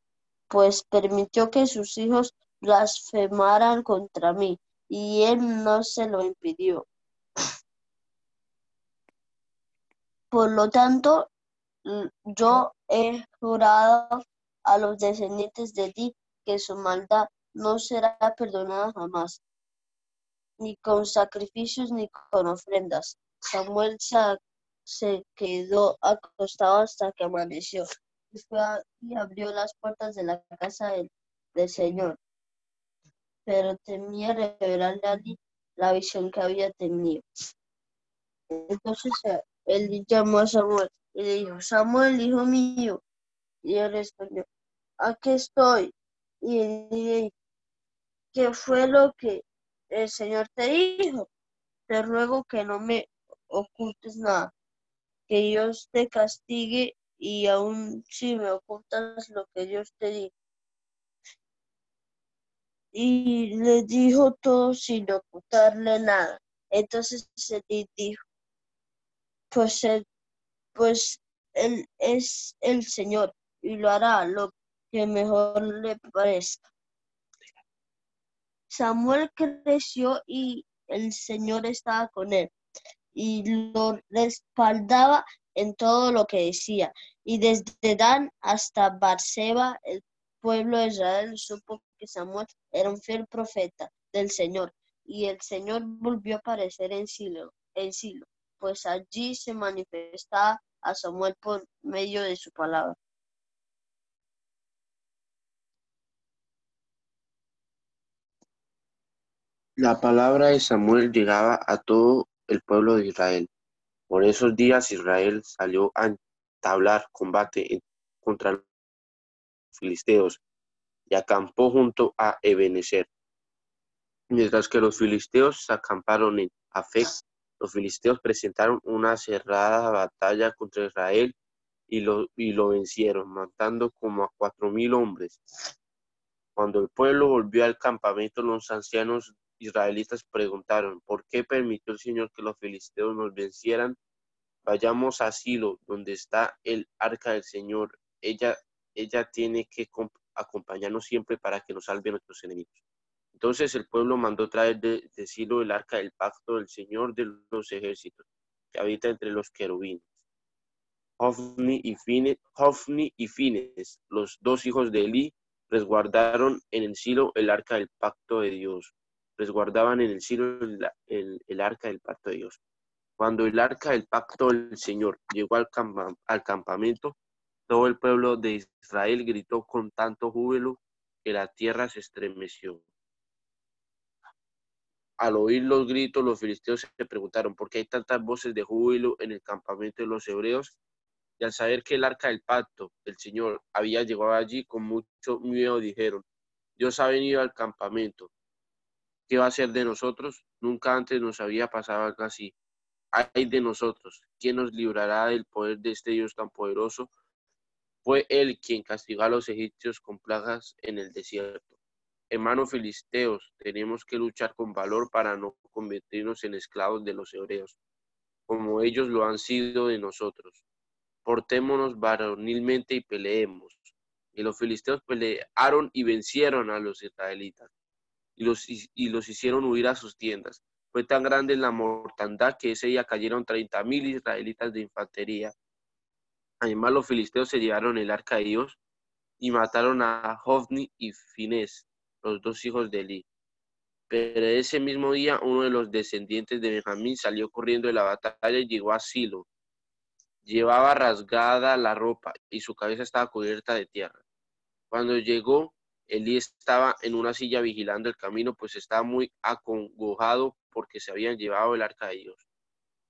pues permitió que sus hijos blasfemaran contra mí y él no se lo impidió. Por lo tanto, yo he jurado a los descendientes de ti que su maldad no será perdonada jamás, ni con sacrificios ni con ofrendas. Samuel se, quedó acostado hasta que amaneció y, abrió las puertas de la casa del, Señor. Pero temía revelarle a ti la visión que había tenido. Entonces él llamó a Samuel y le dijo, Samuel, hijo mío. Y él respondió, aquí estoy. Y él dijo, ¿qué fue lo que el Señor te dijo? Te ruego que no me ocultes nada, que Dios te castigue y aún si me ocultas lo que Dios te dijo. Y le dijo todo sin ocultarle nada. Entonces se dijo, pues él, pues él es el Señor y lo hará lo que mejor le parezca. Samuel creció y el Señor estaba con él y lo respaldaba en todo lo que decía. Y desde Dan hasta Barseba, el pueblo de Israel supo que Samuel era un fiel profeta del Señor. Y el Señor volvió a aparecer en Silo, en Silo pues allí se manifestaba a Samuel por medio de su palabra. La palabra de Samuel llegaba a todo el pueblo de Israel. Por esos días Israel salió a entablar combate contra los filisteos y acampó junto a Ebenezer. Mientras que los filisteos acamparon en Afec, los filisteos presentaron una cerrada batalla contra Israel y lo, y lo vencieron, matando como a cuatro mil hombres. Cuando el pueblo volvió al campamento, los ancianos israelitas preguntaron, ¿por qué permitió el Señor que los filisteos nos vencieran? Vayamos a Silo, donde está el arca del Señor. Ella, ella tiene que acompañarnos siempre para que nos salve nuestros enemigos. Entonces el pueblo mandó traer de, Silo el arca del pacto del Señor de los ejércitos, que habita entre los querubines. Hofni y, Fines, y Fines, los dos hijos de Eli, resguardaron en el Silo el arca del pacto de Dios. Resguardaban en el Silo el, arca del pacto de Dios. Cuando el arca del pacto del Señor llegó al, al campamento, todo el pueblo de Israel gritó con tanto júbilo que la tierra se estremeció. Al oír los gritos, los filisteos se preguntaron por qué hay tantas voces de júbilo en el campamento de los hebreos. Y al saber que el arca del pacto del Señor había llegado allí, con mucho miedo dijeron, Dios ha venido al campamento. ¿Qué va a hacer de nosotros? Nunca antes nos había pasado algo así. Ay de nosotros, ¿quién nos librará del poder de este Dios tan poderoso? Fue Él quien castigó a los egipcios con plagas en el desierto. Hermanos filisteos, tenemos que luchar con valor para no convertirnos en esclavos de los hebreos, como ellos lo han sido de nosotros. Portémonos varonilmente y peleemos. Y los filisteos pelearon y vencieron a los israelitas, y los, y los hicieron huir a sus tiendas. Fue tan grande la mortandad que ese día cayeron treinta mil israelitas de infantería. Además, los filisteos se llevaron el arca de Dios y mataron a Hofni y Finés, los dos hijos de Eli. Pero ese mismo día uno de los descendientes de Benjamín salió corriendo de la batalla y llegó a Silo. Llevaba rasgada la ropa y su cabeza estaba cubierta de tierra. Cuando llegó, Elí estaba en una silla vigilando el camino, pues estaba muy acongojado porque se habían llevado el arca de Dios.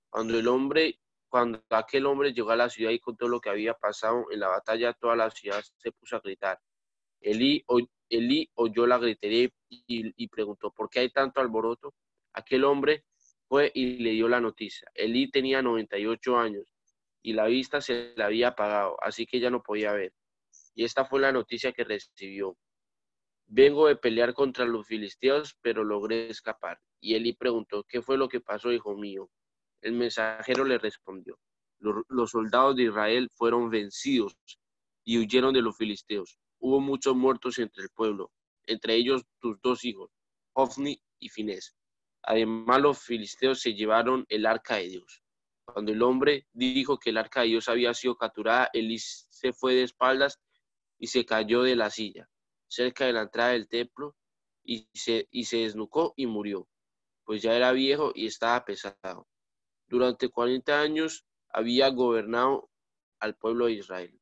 Cuando el hombre, cuando aquel hombre llegó a la ciudad y contó lo que había pasado en la batalla, toda la ciudad se puso a gritar. Elí, oyó la gritería y, preguntó, ¿por qué hay tanto alboroto? Aquel hombre fue y le dio la noticia. Elí tenía 98 años y la vista se le había apagado, así que ya no podía ver. Y esta fue la noticia que recibió. Vengo de pelear contra los filisteos, pero logré escapar. Y Eli preguntó, ¿qué fue lo que pasó, hijo mío? El mensajero le respondió, los, soldados de Israel fueron vencidos y huyeron de los filisteos. Hubo muchos muertos entre el pueblo, entre ellos tus dos hijos, Ofni y Finés. Además, los filisteos se llevaron el arca de Dios. Cuando el hombre dijo que el arca de Dios había sido capturada, Elí se fue de espaldas y se cayó de la silla, cerca de la entrada del templo, y se, y se desnucó y murió, pues ya era viejo y estaba pesado. Durante 40 años había gobernado al pueblo de Israel.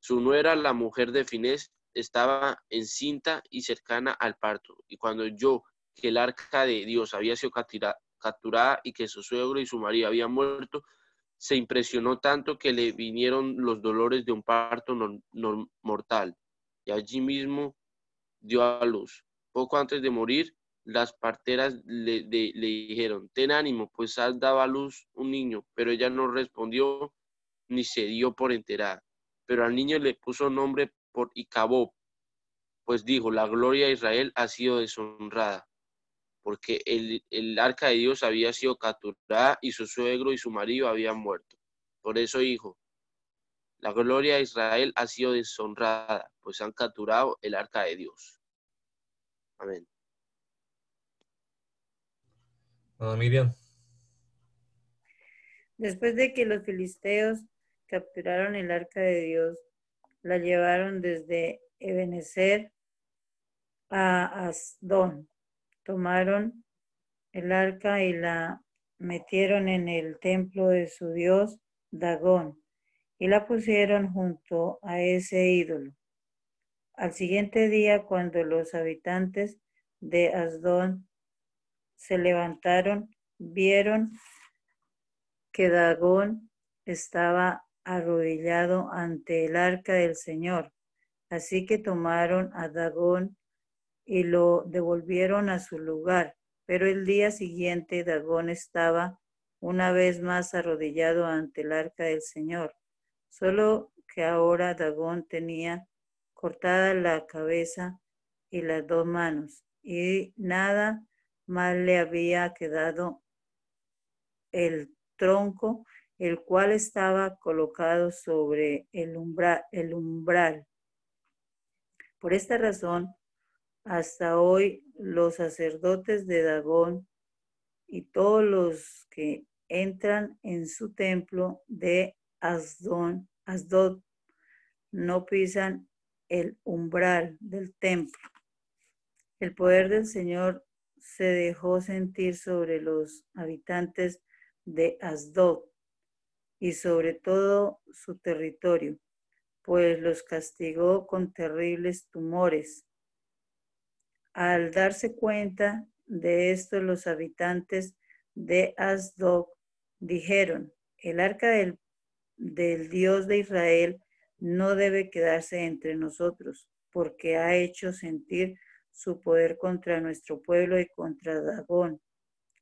Su nuera, la mujer de Finés, estaba encinta y cercana al parto, y cuando yo que el arca de Dios había sido capturada y que su suegro y su marido habían muerto, se impresionó tanto que le vinieron los dolores de un parto mortal y allí mismo dio a luz. Poco antes de morir, las parteras le, le, dijeron, ten ánimo, pues has dado a luz un niño, pero ella no respondió ni se dio por enterada. Pero al niño le puso nombre por Icabob, pues dijo, la gloria de Israel ha sido deshonrada porque el, arca de Dios había sido capturada y su suegro y su marido habían muerto. Por eso dijo, la gloria de Israel ha sido deshonrada, pues han capturado el arca de Dios. Amén. Miriam. Después de que los filisteos capturaron el arca de Dios, la llevaron desde Ebenezer a Asdón tomaron el arca y la metieron en el templo de su dios Dagón y la pusieron junto a ese ídolo. Al siguiente día, cuando los habitantes de Asdón se levantaron, vieron que Dagón estaba arrodillado ante el arca del Señor. Así que tomaron a Dagón y lo devolvieron a su lugar. Pero el día siguiente Dagón estaba una vez más arrodillado ante el arca del Señor, solo que ahora Dagón tenía cortada la cabeza y las dos manos, y nada más le había quedado el tronco, el cual estaba colocado sobre el, el umbral. Por esta razón, hasta hoy los sacerdotes de Dagón y todos los que entran en su templo de Asdod no pisan el umbral del templo. El poder del Señor se dejó sentir sobre los habitantes de Asdod y sobre todo su territorio, pues los castigó con terribles tumores al darse cuenta de esto, los habitantes de Asdod dijeron, el arca del, del Dios de Israel no debe quedarse entre nosotros, porque ha hecho sentir su poder contra nuestro pueblo y contra Dagón,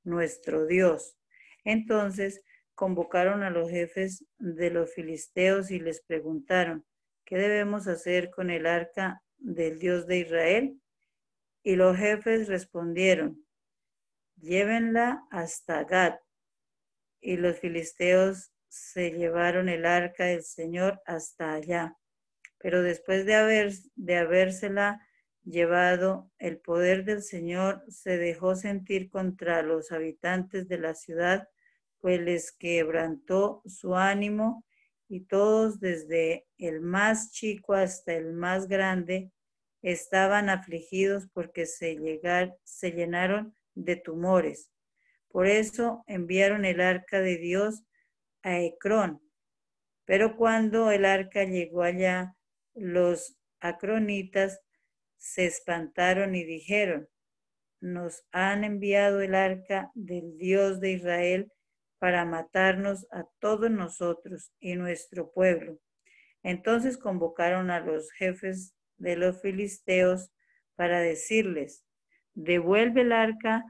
nuestro Dios. Entonces convocaron a los jefes de los filisteos y les preguntaron, ¿qué debemos hacer con el arca del Dios de Israel? Y los jefes respondieron, llévenla hasta Gad. Y los filisteos se llevaron el arca del Señor hasta allá. Pero después de, haber, de habérsela llevado, el poder del Señor se dejó sentir contra los habitantes de la ciudad, pues les quebrantó su ánimo y todos, desde el más chico hasta el más grande, estaban afligidos porque se, se llenaron de tumores. Por eso enviaron el arca de Dios a Ecrón Pero cuando el arca llegó allá, los acronitas se espantaron y dijeron, nos han enviado el arca del Dios de Israel para matarnos a todos nosotros y nuestro pueblo. Entonces convocaron a los jefes de los filisteos para decirles, devuelve el arca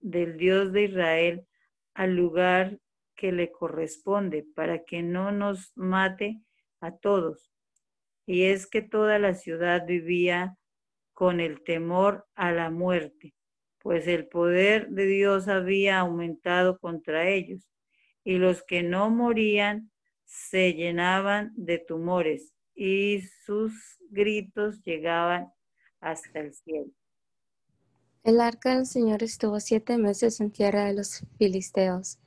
del Dios de Israel al lugar que le corresponde para que no nos mate a todos. Y es que toda la ciudad vivía con el temor a la muerte pues el poder de Dios había aumentado contra ellos, y los que no morían se llenaban de tumores, y sus gritos llegaban hasta el cielo. El arca del Señor estuvo siete meses en tierra de los filisteos.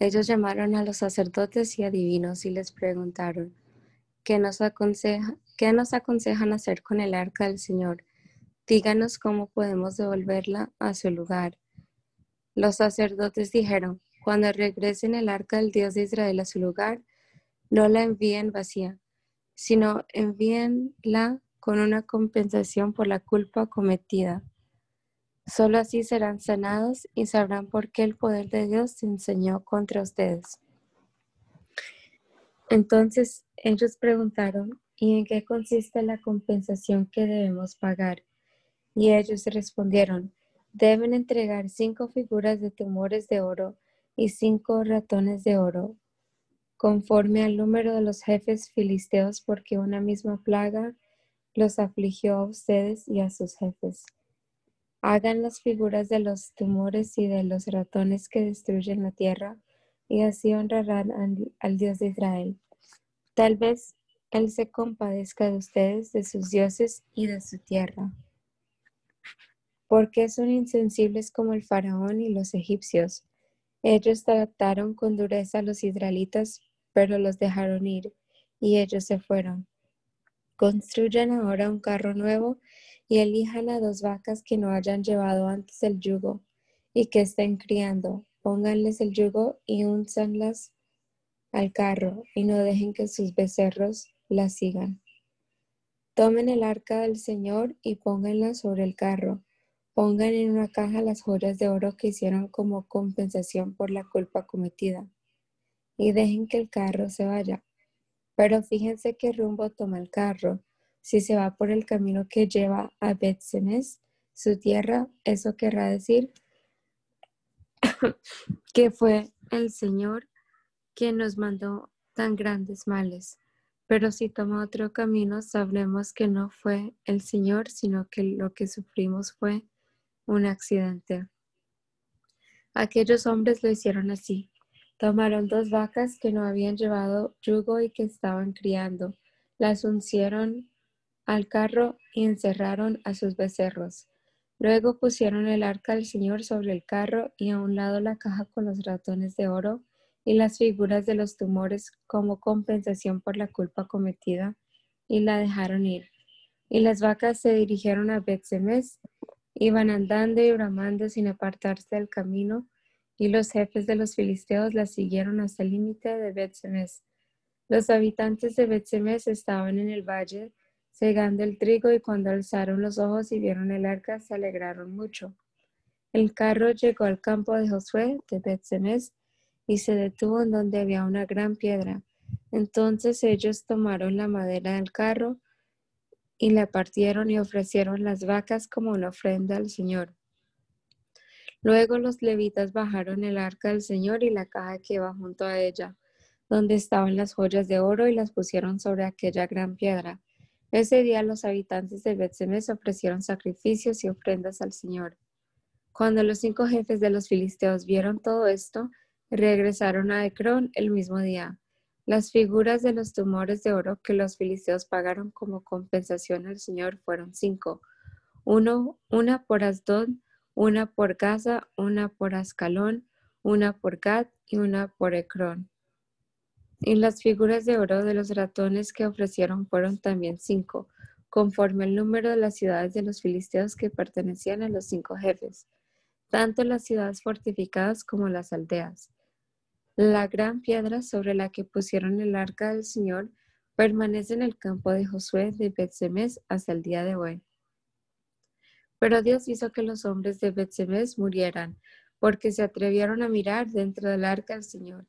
Ellos llamaron a los sacerdotes y adivinos y les preguntaron, ¿qué nos, ¿qué nos aconsejan hacer con el arca del Señor? Díganos cómo podemos devolverla a su lugar. Los sacerdotes dijeron, cuando regresen el arca del Dios de Israel a su lugar, no la envíen vacía, sino envíenla con una compensación por la culpa cometida. Solo así serán sanados y sabrán por qué el poder de Dios se enseñó contra ustedes. Entonces ellos preguntaron, ¿y en qué consiste la compensación que debemos pagar? Y ellos respondieron, deben entregar cinco figuras de tumores de oro y cinco ratones de oro, conforme al número de los jefes filisteos, porque una misma plaga los afligió a ustedes y a sus jefes. Hagan las figuras de los tumores y de los ratones que destruyen la tierra, y así honrarán al, Dios de Israel. Tal vez Él se compadezca de ustedes, de sus dioses y de su tierra. ¿Por qué son insensibles como el faraón y los egipcios? Ellos trataron con dureza a los israelitas, pero los dejaron ir, y ellos se fueron. Construyan ahora un carro nuevo y elijan a dos vacas que no hayan llevado antes el yugo y que estén criando. Pónganles el yugo y únzanlas al carro y no dejen que sus becerros la sigan. Tomen el arca del Señor y pónganla sobre el carro Pongan en una caja las joyas de oro que hicieron como compensación por la culpa cometida y dejen que el carro se vaya. Pero fíjense qué rumbo toma el carro. Si se va por el camino que lleva a Betsemes, su tierra, eso querrá decir que fue el Señor quien nos mandó tan grandes males. Pero si toma otro camino, sabremos que no fue el Señor, sino que lo que sufrimos fue un accidente. Aquellos hombres lo hicieron así. Tomaron dos vacas que no habían llevado yugo y que estaban criando, las uncieron al carro y encerraron a sus becerros. Luego pusieron el arca del Señor sobre el carro y a un lado la caja con los ratones de oro y las figuras de los tumores como compensación por la culpa cometida y la dejaron ir. Y las vacas se dirigieron a Betsemes Iban andando y bramando sin apartarse del camino, y los jefes de los filisteos las siguieron hasta el límite de Betsemes. Los habitantes de Betsemes estaban en el valle, segando el trigo, y cuando alzaron los ojos y vieron el arca, se alegraron mucho. El carro llegó al campo de Josué de Betsemes y se detuvo en donde había una gran piedra. Entonces ellos tomaron la madera del carro, y la partieron y ofrecieron las vacas como una ofrenda al Señor. Luego los levitas bajaron el arca del Señor y la caja que iba junto a ella, donde estaban las joyas de oro y las pusieron sobre aquella gran piedra. Ese día los habitantes de Betsemes ofrecieron sacrificios y ofrendas al Señor. Cuando los cinco jefes de los filisteos vieron todo esto, regresaron a Ecrón el mismo día. Las figuras de los tumores de oro que los filisteos pagaron como compensación al Señor fueron cinco. Una por Asdod, una por Gaza, una por Ascalón, una por Gad y una por Ecrón. Y las figuras de oro de los ratones que ofrecieron fueron también cinco, conforme al número de las ciudades de los filisteos que pertenecían a los cinco jefes, tanto las ciudades fortificadas como las aldeas. La gran piedra sobre la que pusieron el arca del Señor permanece en el campo de Josué de Betsemes hasta el día de hoy. Pero Dios hizo que los hombres de Betsemes murieran, porque se atrevieron a mirar dentro del arca del Señor.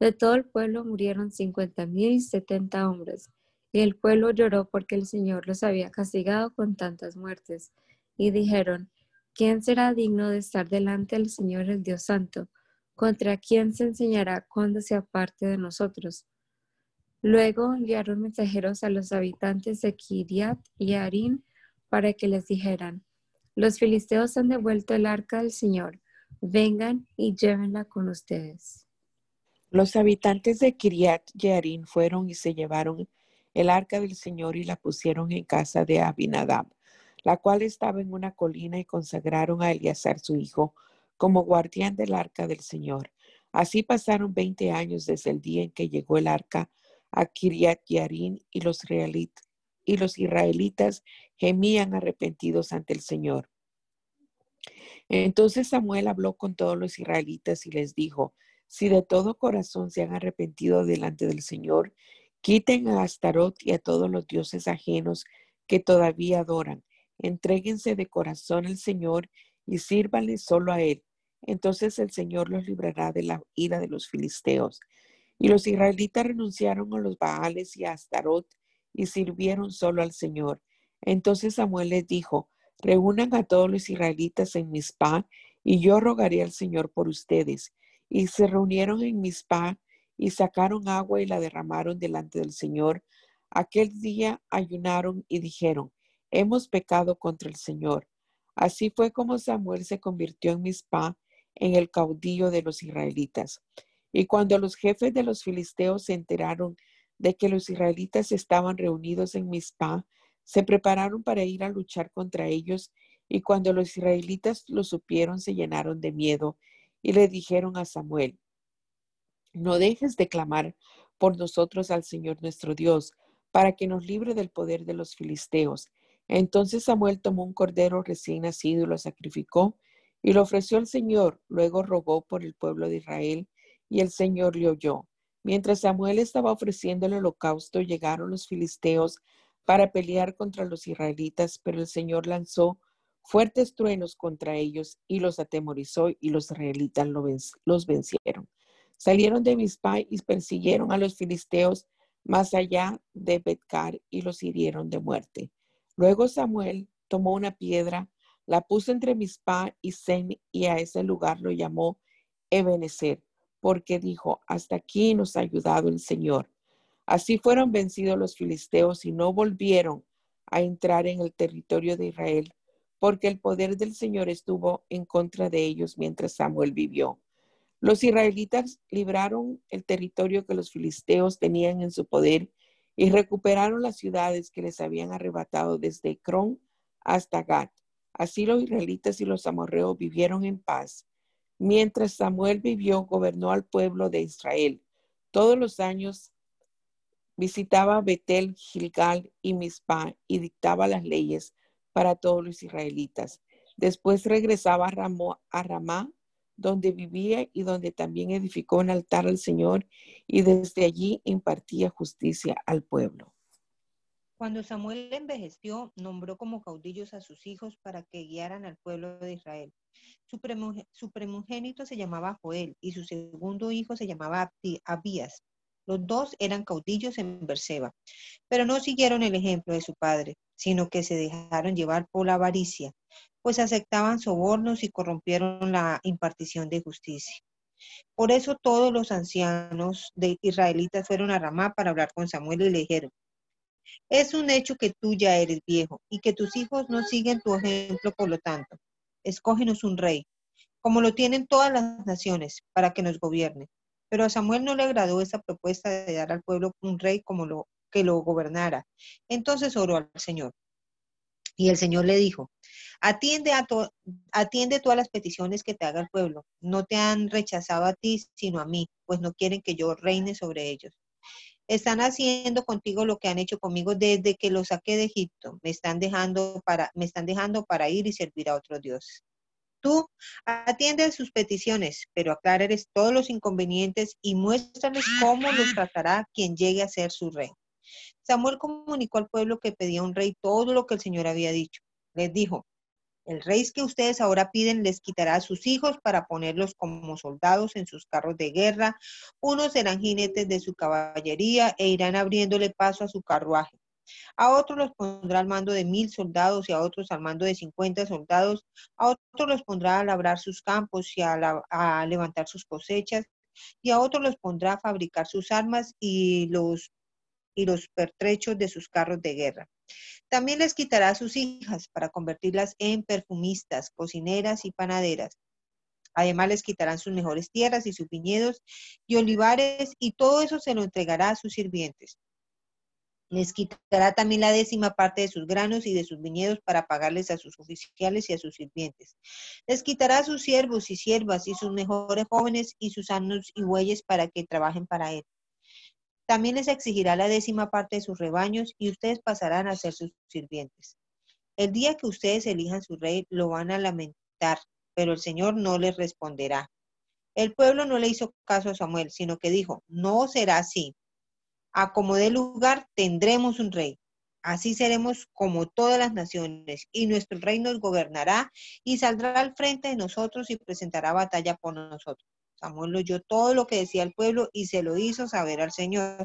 De todo el pueblo murieron cincuenta mil y setenta hombres, y el pueblo lloró porque el Señor los había castigado con tantas muertes. Y dijeron, ¿quién será digno de estar delante del Señor el Dios Santo? ¿Contra quién se enseñará cuando se aparte de nosotros? Luego enviaron mensajeros a los habitantes de Kiriat y Arín para que les dijeran, los filisteos han devuelto el arca del Señor, vengan y llévenla con ustedes. Los habitantes de Kiriat Jearim fueron y se llevaron el arca del Señor y la pusieron en casa de Abinadab, la cual estaba en una colina y consagraron a Eleazar su hijo como guardián del arca del Señor. Así pasaron veinte años desde el día en que llegó el arca a Kiriat Yarin y los, y los israelitas gemían arrepentidos ante el Señor. Entonces Samuel habló con todos los israelitas y les dijo, si de todo corazón se han arrepentido delante del Señor, quiten a Astarot y a todos los dioses ajenos que todavía adoran. Entréguense de corazón al Señor y sírvanle solo a Él. Entonces el Señor los librará de la ira de los filisteos. Y los israelitas renunciaron a los Baales y a Astarot y sirvieron solo al Señor. Entonces Samuel les dijo, reúnan a todos los israelitas en Mizpah y yo rogaré al Señor por ustedes. Y se reunieron en Mizpah y sacaron agua y la derramaron delante del Señor. Aquel día ayunaron y dijeron, hemos pecado contra el Señor. Así fue como Samuel se convirtió en Mizpah en el caudillo de los israelitas. Y cuando los jefes de los filisteos se enteraron de que los israelitas estaban reunidos en Mizpah, se prepararon para ir a luchar contra ellos, y cuando los israelitas lo supieron, se llenaron de miedo y le dijeron a Samuel, no dejes de clamar por nosotros al Señor nuestro Dios, para que nos libre del poder de los filisteos. Entonces Samuel tomó un cordero recién nacido y lo sacrificó y lo ofreció al Señor. Luego rogó por el pueblo de Israel y el Señor le oyó. Mientras Samuel estaba ofreciendo el holocausto, llegaron los filisteos para pelear contra los israelitas, pero el Señor lanzó fuertes truenos contra ellos y los atemorizó y los israelitas los vencieron. Salieron de Mizpah y persiguieron a los filisteos más allá de Betcar y los hirieron de muerte. Luego Samuel tomó una piedra, la puso entre Mizpah y Zen y a ese lugar lo llamó Ebenezer, porque dijo, hasta aquí nos ha ayudado el Señor. Así fueron vencidos los filisteos y no volvieron a entrar en el territorio de Israel, porque el poder del Señor estuvo en contra de ellos mientras Samuel vivió. Los israelitas libraron el territorio que los filisteos tenían en su poder y recuperaron las ciudades que les habían arrebatado desde Ecrón hasta Gat. Así los israelitas y los amorreos vivieron en paz. Mientras Samuel vivió, gobernó al pueblo de Israel. Todos los años visitaba Betel, Gilgal y Mizpah y dictaba las leyes para todos los israelitas. Después regresaba a, Ramá, donde vivía y donde también edificó un altar al Señor y desde allí impartía justicia al pueblo. Cuando Samuel envejeció, nombró como caudillos a sus hijos para que guiaran al pueblo de Israel. Su, primogénito se llamaba Joel y su segundo hijo se llamaba Abías. Los dos eran caudillos en Berseba, pero no siguieron el ejemplo de su padre, sino que se dejaron llevar por la avaricia, pues aceptaban sobornos y corrompieron la impartición de justicia. Por eso todos los ancianos de israelitas fueron a Ramá para hablar con Samuel y le dijeron, es un hecho que tú ya eres viejo y que tus hijos no siguen tu ejemplo, por lo tanto, escógenos un rey, como lo tienen todas las naciones, para que nos gobierne. Pero a Samuel no le agradó esa propuesta de dar al pueblo un rey como lo que lo gobernara. Entonces oró al Señor. Y el Señor le dijo, atiende, a atiende todas las peticiones que te haga el pueblo. No te han rechazado a ti, sino a mí, pues no quieren que yo reine sobre ellos. Están haciendo contigo lo que han hecho conmigo desde que los saqué de Egipto. Me están dejando para, ir y servir a otros dioses. tú atiende sus peticiones, pero aclárales todos los inconvenientes y muéstrales cómo los tratará quien llegue a ser su rey. Samuel comunicó al pueblo que pedía un rey todo lo que el Señor había dicho. Les dijo, el rey que ustedes ahora piden les quitará a sus hijos para ponerlos como soldados en sus carros de guerra. Unos serán jinetes de su caballería e irán abriéndole paso a su carruaje. A otros los pondrá al mando de mil soldados y a otros al mando de cincuenta soldados. A otros los pondrá a labrar sus campos y a, a levantar sus cosechas. Y a otros los pondrá a fabricar sus armas y los, y los pertrechos de sus carros de guerra. También les quitará a sus hijas para convertirlas en perfumistas, cocineras y panaderas. Además les quitarán sus mejores tierras y sus viñedos y olivares y todo eso se lo entregará a sus sirvientes. Les quitará también la décima parte de sus granos y de sus viñedos para pagarles a sus oficiales y a sus sirvientes. Les quitará a sus siervos y siervas y sus mejores jóvenes y sus asnos y bueyes para que trabajen para él. También les exigirá la décima parte de sus rebaños y ustedes pasarán a ser sus sirvientes. El día que ustedes elijan su rey, lo van a lamentar, pero el Señor no les responderá. El pueblo no le hizo caso a Samuel, sino que dijo, no será así. A como dé lugar tendremos un rey. Así seremos como todas las naciones, y nuestro rey nos gobernará y saldrá al frente de nosotros y presentará batalla por nosotros. Samuel oyó todo lo que decía el pueblo y se lo hizo saber al Señor.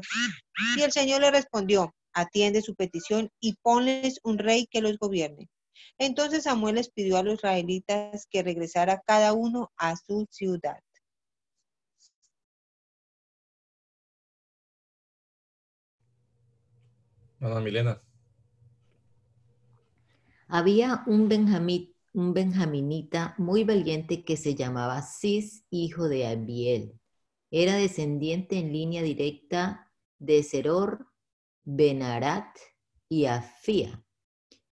Y el Señor le respondió, atiende su petición y ponles un rey que los gobierne. Entonces Samuel les pidió a los israelitas que regresara cada uno a su ciudad. Ana Milena. Había un benjamín un benjaminita muy valiente que se llamaba Cis, hijo de Abiel. Era descendiente en línea directa de Seror, Benarat y Afía.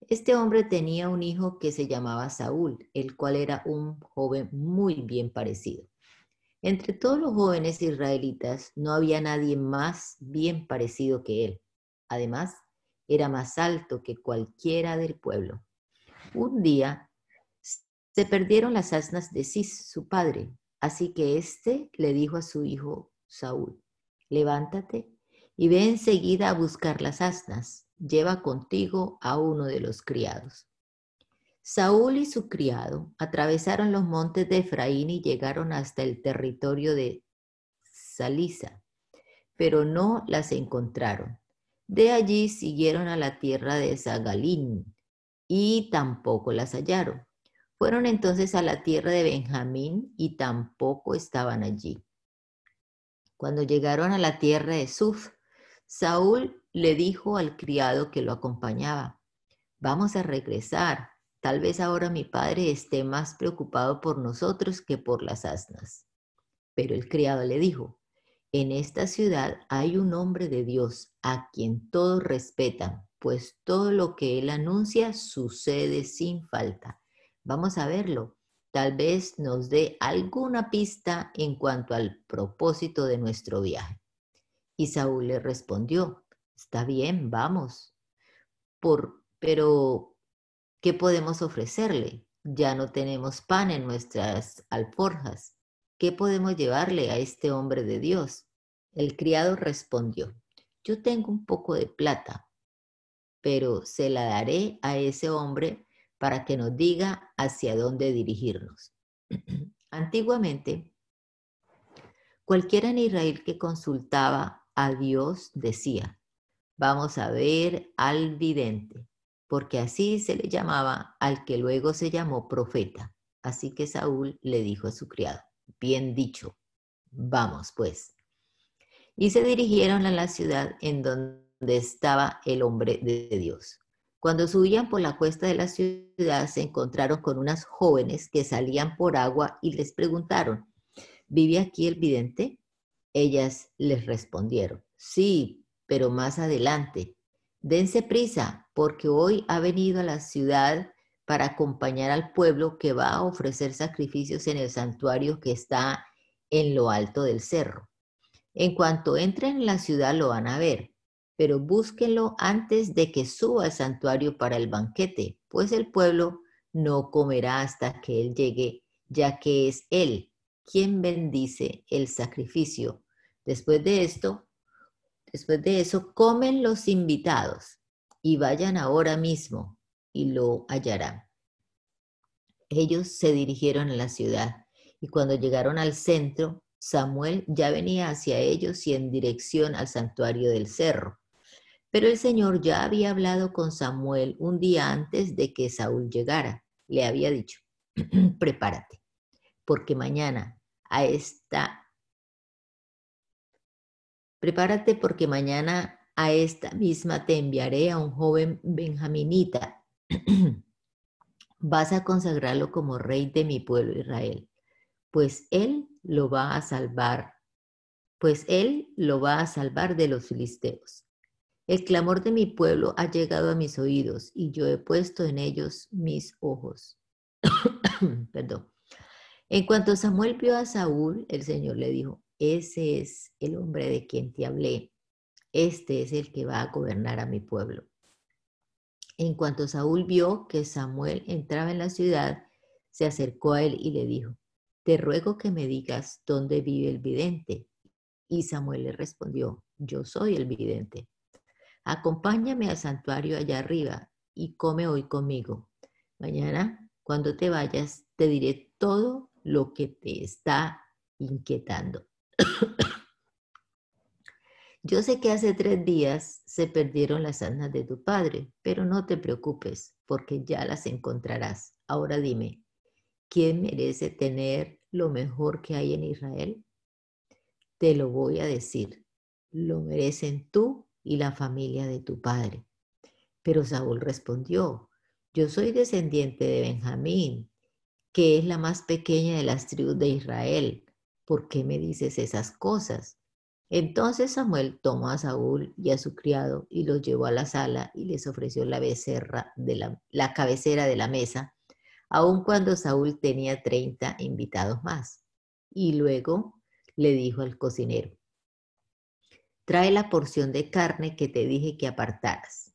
Este hombre tenía un hijo que se llamaba Saúl, el cual era un joven muy bien parecido. Entre todos los jóvenes israelitas no había nadie más bien parecido que él. Además, era más alto que cualquiera del pueblo. Un día se perdieron las asnas de Cis, su padre, así que éste le dijo a su hijo Saúl, levántate y ve enseguida a buscar las asnas, lleva contigo a uno de los criados. Saúl y su criado atravesaron los montes de Efraín y llegaron hasta el territorio de Salisa, pero no las encontraron. De allí siguieron a la tierra de Zagalín y tampoco las hallaron. Fueron entonces a la tierra de Benjamín y tampoco estaban allí. Cuando llegaron a la tierra de Suf, Saúl le dijo al criado que lo acompañaba, vamos a regresar, tal vez ahora mi padre esté más preocupado por nosotros que por las asnas. Pero el criado le dijo, en esta ciudad hay un hombre de Dios a quien todos respetan, pues todo lo que él anuncia sucede sin falta. Vamos a verlo. Tal vez nos dé alguna pista en cuanto al propósito de nuestro viaje. Y Saúl le respondió, está bien, vamos. Por, pero, ¿qué podemos ofrecerle? Ya no tenemos pan en nuestras alforjas. ¿Qué podemos llevarle a este hombre de Dios? El criado respondió, yo tengo un poco de plata, pero se la daré a ese hombre para que nos diga hacia dónde dirigirnos. Antiguamente, cualquiera en Israel que consultaba a Dios decía, vamos a ver al vidente, porque así se le llamaba al que luego se llamó profeta. Así que Saúl le dijo a su criado, bien dicho, vamos pues. Y se dirigieron a la ciudad en donde estaba el hombre de Dios. Cuando subían por la cuesta de la ciudad, se encontraron con unas jóvenes que salían por agua y les preguntaron, ¿vive aquí el vidente? Ellas les respondieron, sí, pero más adelante. Dense prisa, porque hoy ha venido a la ciudad para acompañar al pueblo que va a ofrecer sacrificios en el santuario que está en lo alto del cerro. En cuanto entren en la ciudad lo van a ver pero búsquenlo antes de que suba al santuario para el banquete, pues el pueblo no comerá hasta que él llegue, ya que es él quien bendice el sacrificio. Después de esto, después de eso, comen los invitados y vayan ahora mismo y lo hallarán. Ellos se dirigieron a la ciudad y cuando llegaron al centro, Samuel ya venía hacia ellos y en dirección al santuario del cerro. Pero el Señor ya había hablado con Samuel un día antes de que Saúl llegara. Le había dicho, prepárate, porque mañana a esta... Prepárate porque mañana a esta misma te enviaré a un joven benjaminita. Vas a consagrarlo como rey de mi pueblo Israel, pues él lo va a salvar, pues él lo va a salvar de los filisteos. El clamor de mi pueblo ha llegado a mis oídos y yo he puesto en ellos mis ojos. Perdón. En cuanto Samuel vio a Saúl, el Señor le dijo, ese es el hombre de quien te hablé. Este es el que va a gobernar a mi pueblo. En cuanto Saúl vio que Samuel entraba en la ciudad, se acercó a él y le dijo, te ruego que me digas dónde vive el vidente. Y Samuel le respondió, yo soy el vidente. Acompáñame al santuario allá arriba y come hoy conmigo. Mañana, cuando te vayas, te diré todo lo que te está inquietando. Yo sé que hace tres días se perdieron las asnas de tu padre, pero no te preocupes, porque ya las encontrarás. Ahora dime, ¿quién merece tener lo mejor que hay en Israel? Te lo voy a decir, lo merecen tú y la familia de tu padre. Pero Saúl respondió, yo soy descendiente de Benjamín, que es la más pequeña de las tribus de Israel. ¿Por qué me dices esas cosas? Entonces Samuel tomó a Saúl y a su criado y los llevó a la sala y les ofreció la becerra de la, la cabecera de la mesa aun cuando Saúl tenía 30 invitados más. Y luego le dijo al cocinero, trae la porción de carne que te dije que apartaras.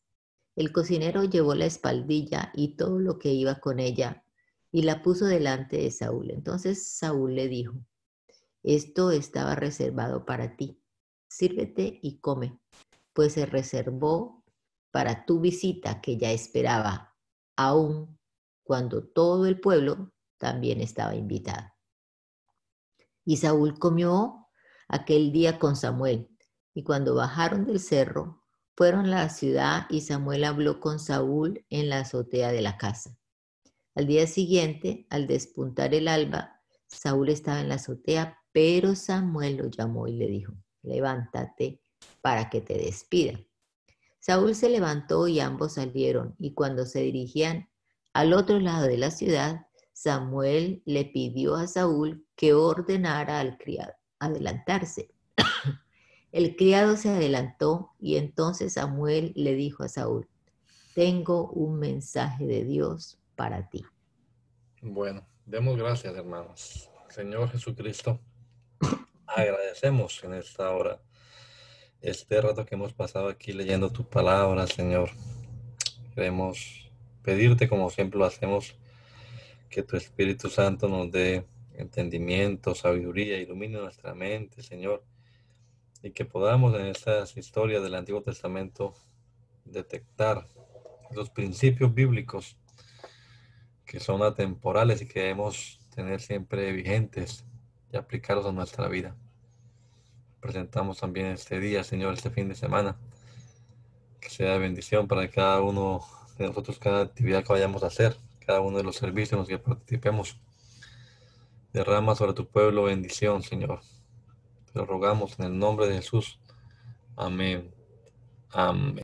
El cocinero llevó la espaldilla y todo lo que iba con ella y la puso delante de Saúl. Entonces Saúl le dijo, esto estaba reservado para ti, sírvete y come, pues se reservó para tu visita que ya esperaba, aún cuando todo el pueblo también estaba invitado. Y Saúl comió aquel día con Samuel, y cuando bajaron del cerro, fueron a la ciudad y Samuel habló con Saúl en la azotea de la casa. Al día siguiente, al despuntar el alba, Saúl estaba en la azotea, pero Samuel lo llamó y le dijo, levántate para que te despida. Saúl se levantó y ambos salieron, y cuando se dirigían al otro lado de la ciudad, Samuel le pidió a Saúl que ordenara al criado adelantarse. El criado se adelantó y entonces Samuel le dijo a Saúl, tengo un mensaje de Dios para ti. Bueno, demos gracias, hermanos. Señor Jesucristo, agradecemos en esta hora este rato que hemos pasado aquí leyendo tu palabra, Señor. Queremos pedirte como siempre lo hacemos, que tu Espíritu Santo nos dé entendimiento, sabiduría, ilumine nuestra mente, Señor, y que podamos en estas historias del Antiguo Testamento detectar los principios bíblicos que son atemporales y que debemos tener siempre vigentes y aplicarlos a nuestra vida. Presentamos también este día, Señor, este fin de semana, que sea de bendición para cada uno nosotros cada actividad que vayamos a hacer, cada uno de los servicios en los que participemos. Derrama sobre tu pueblo bendición, Señor. Lo rogamos en el nombre de Jesús. Amén. Amén.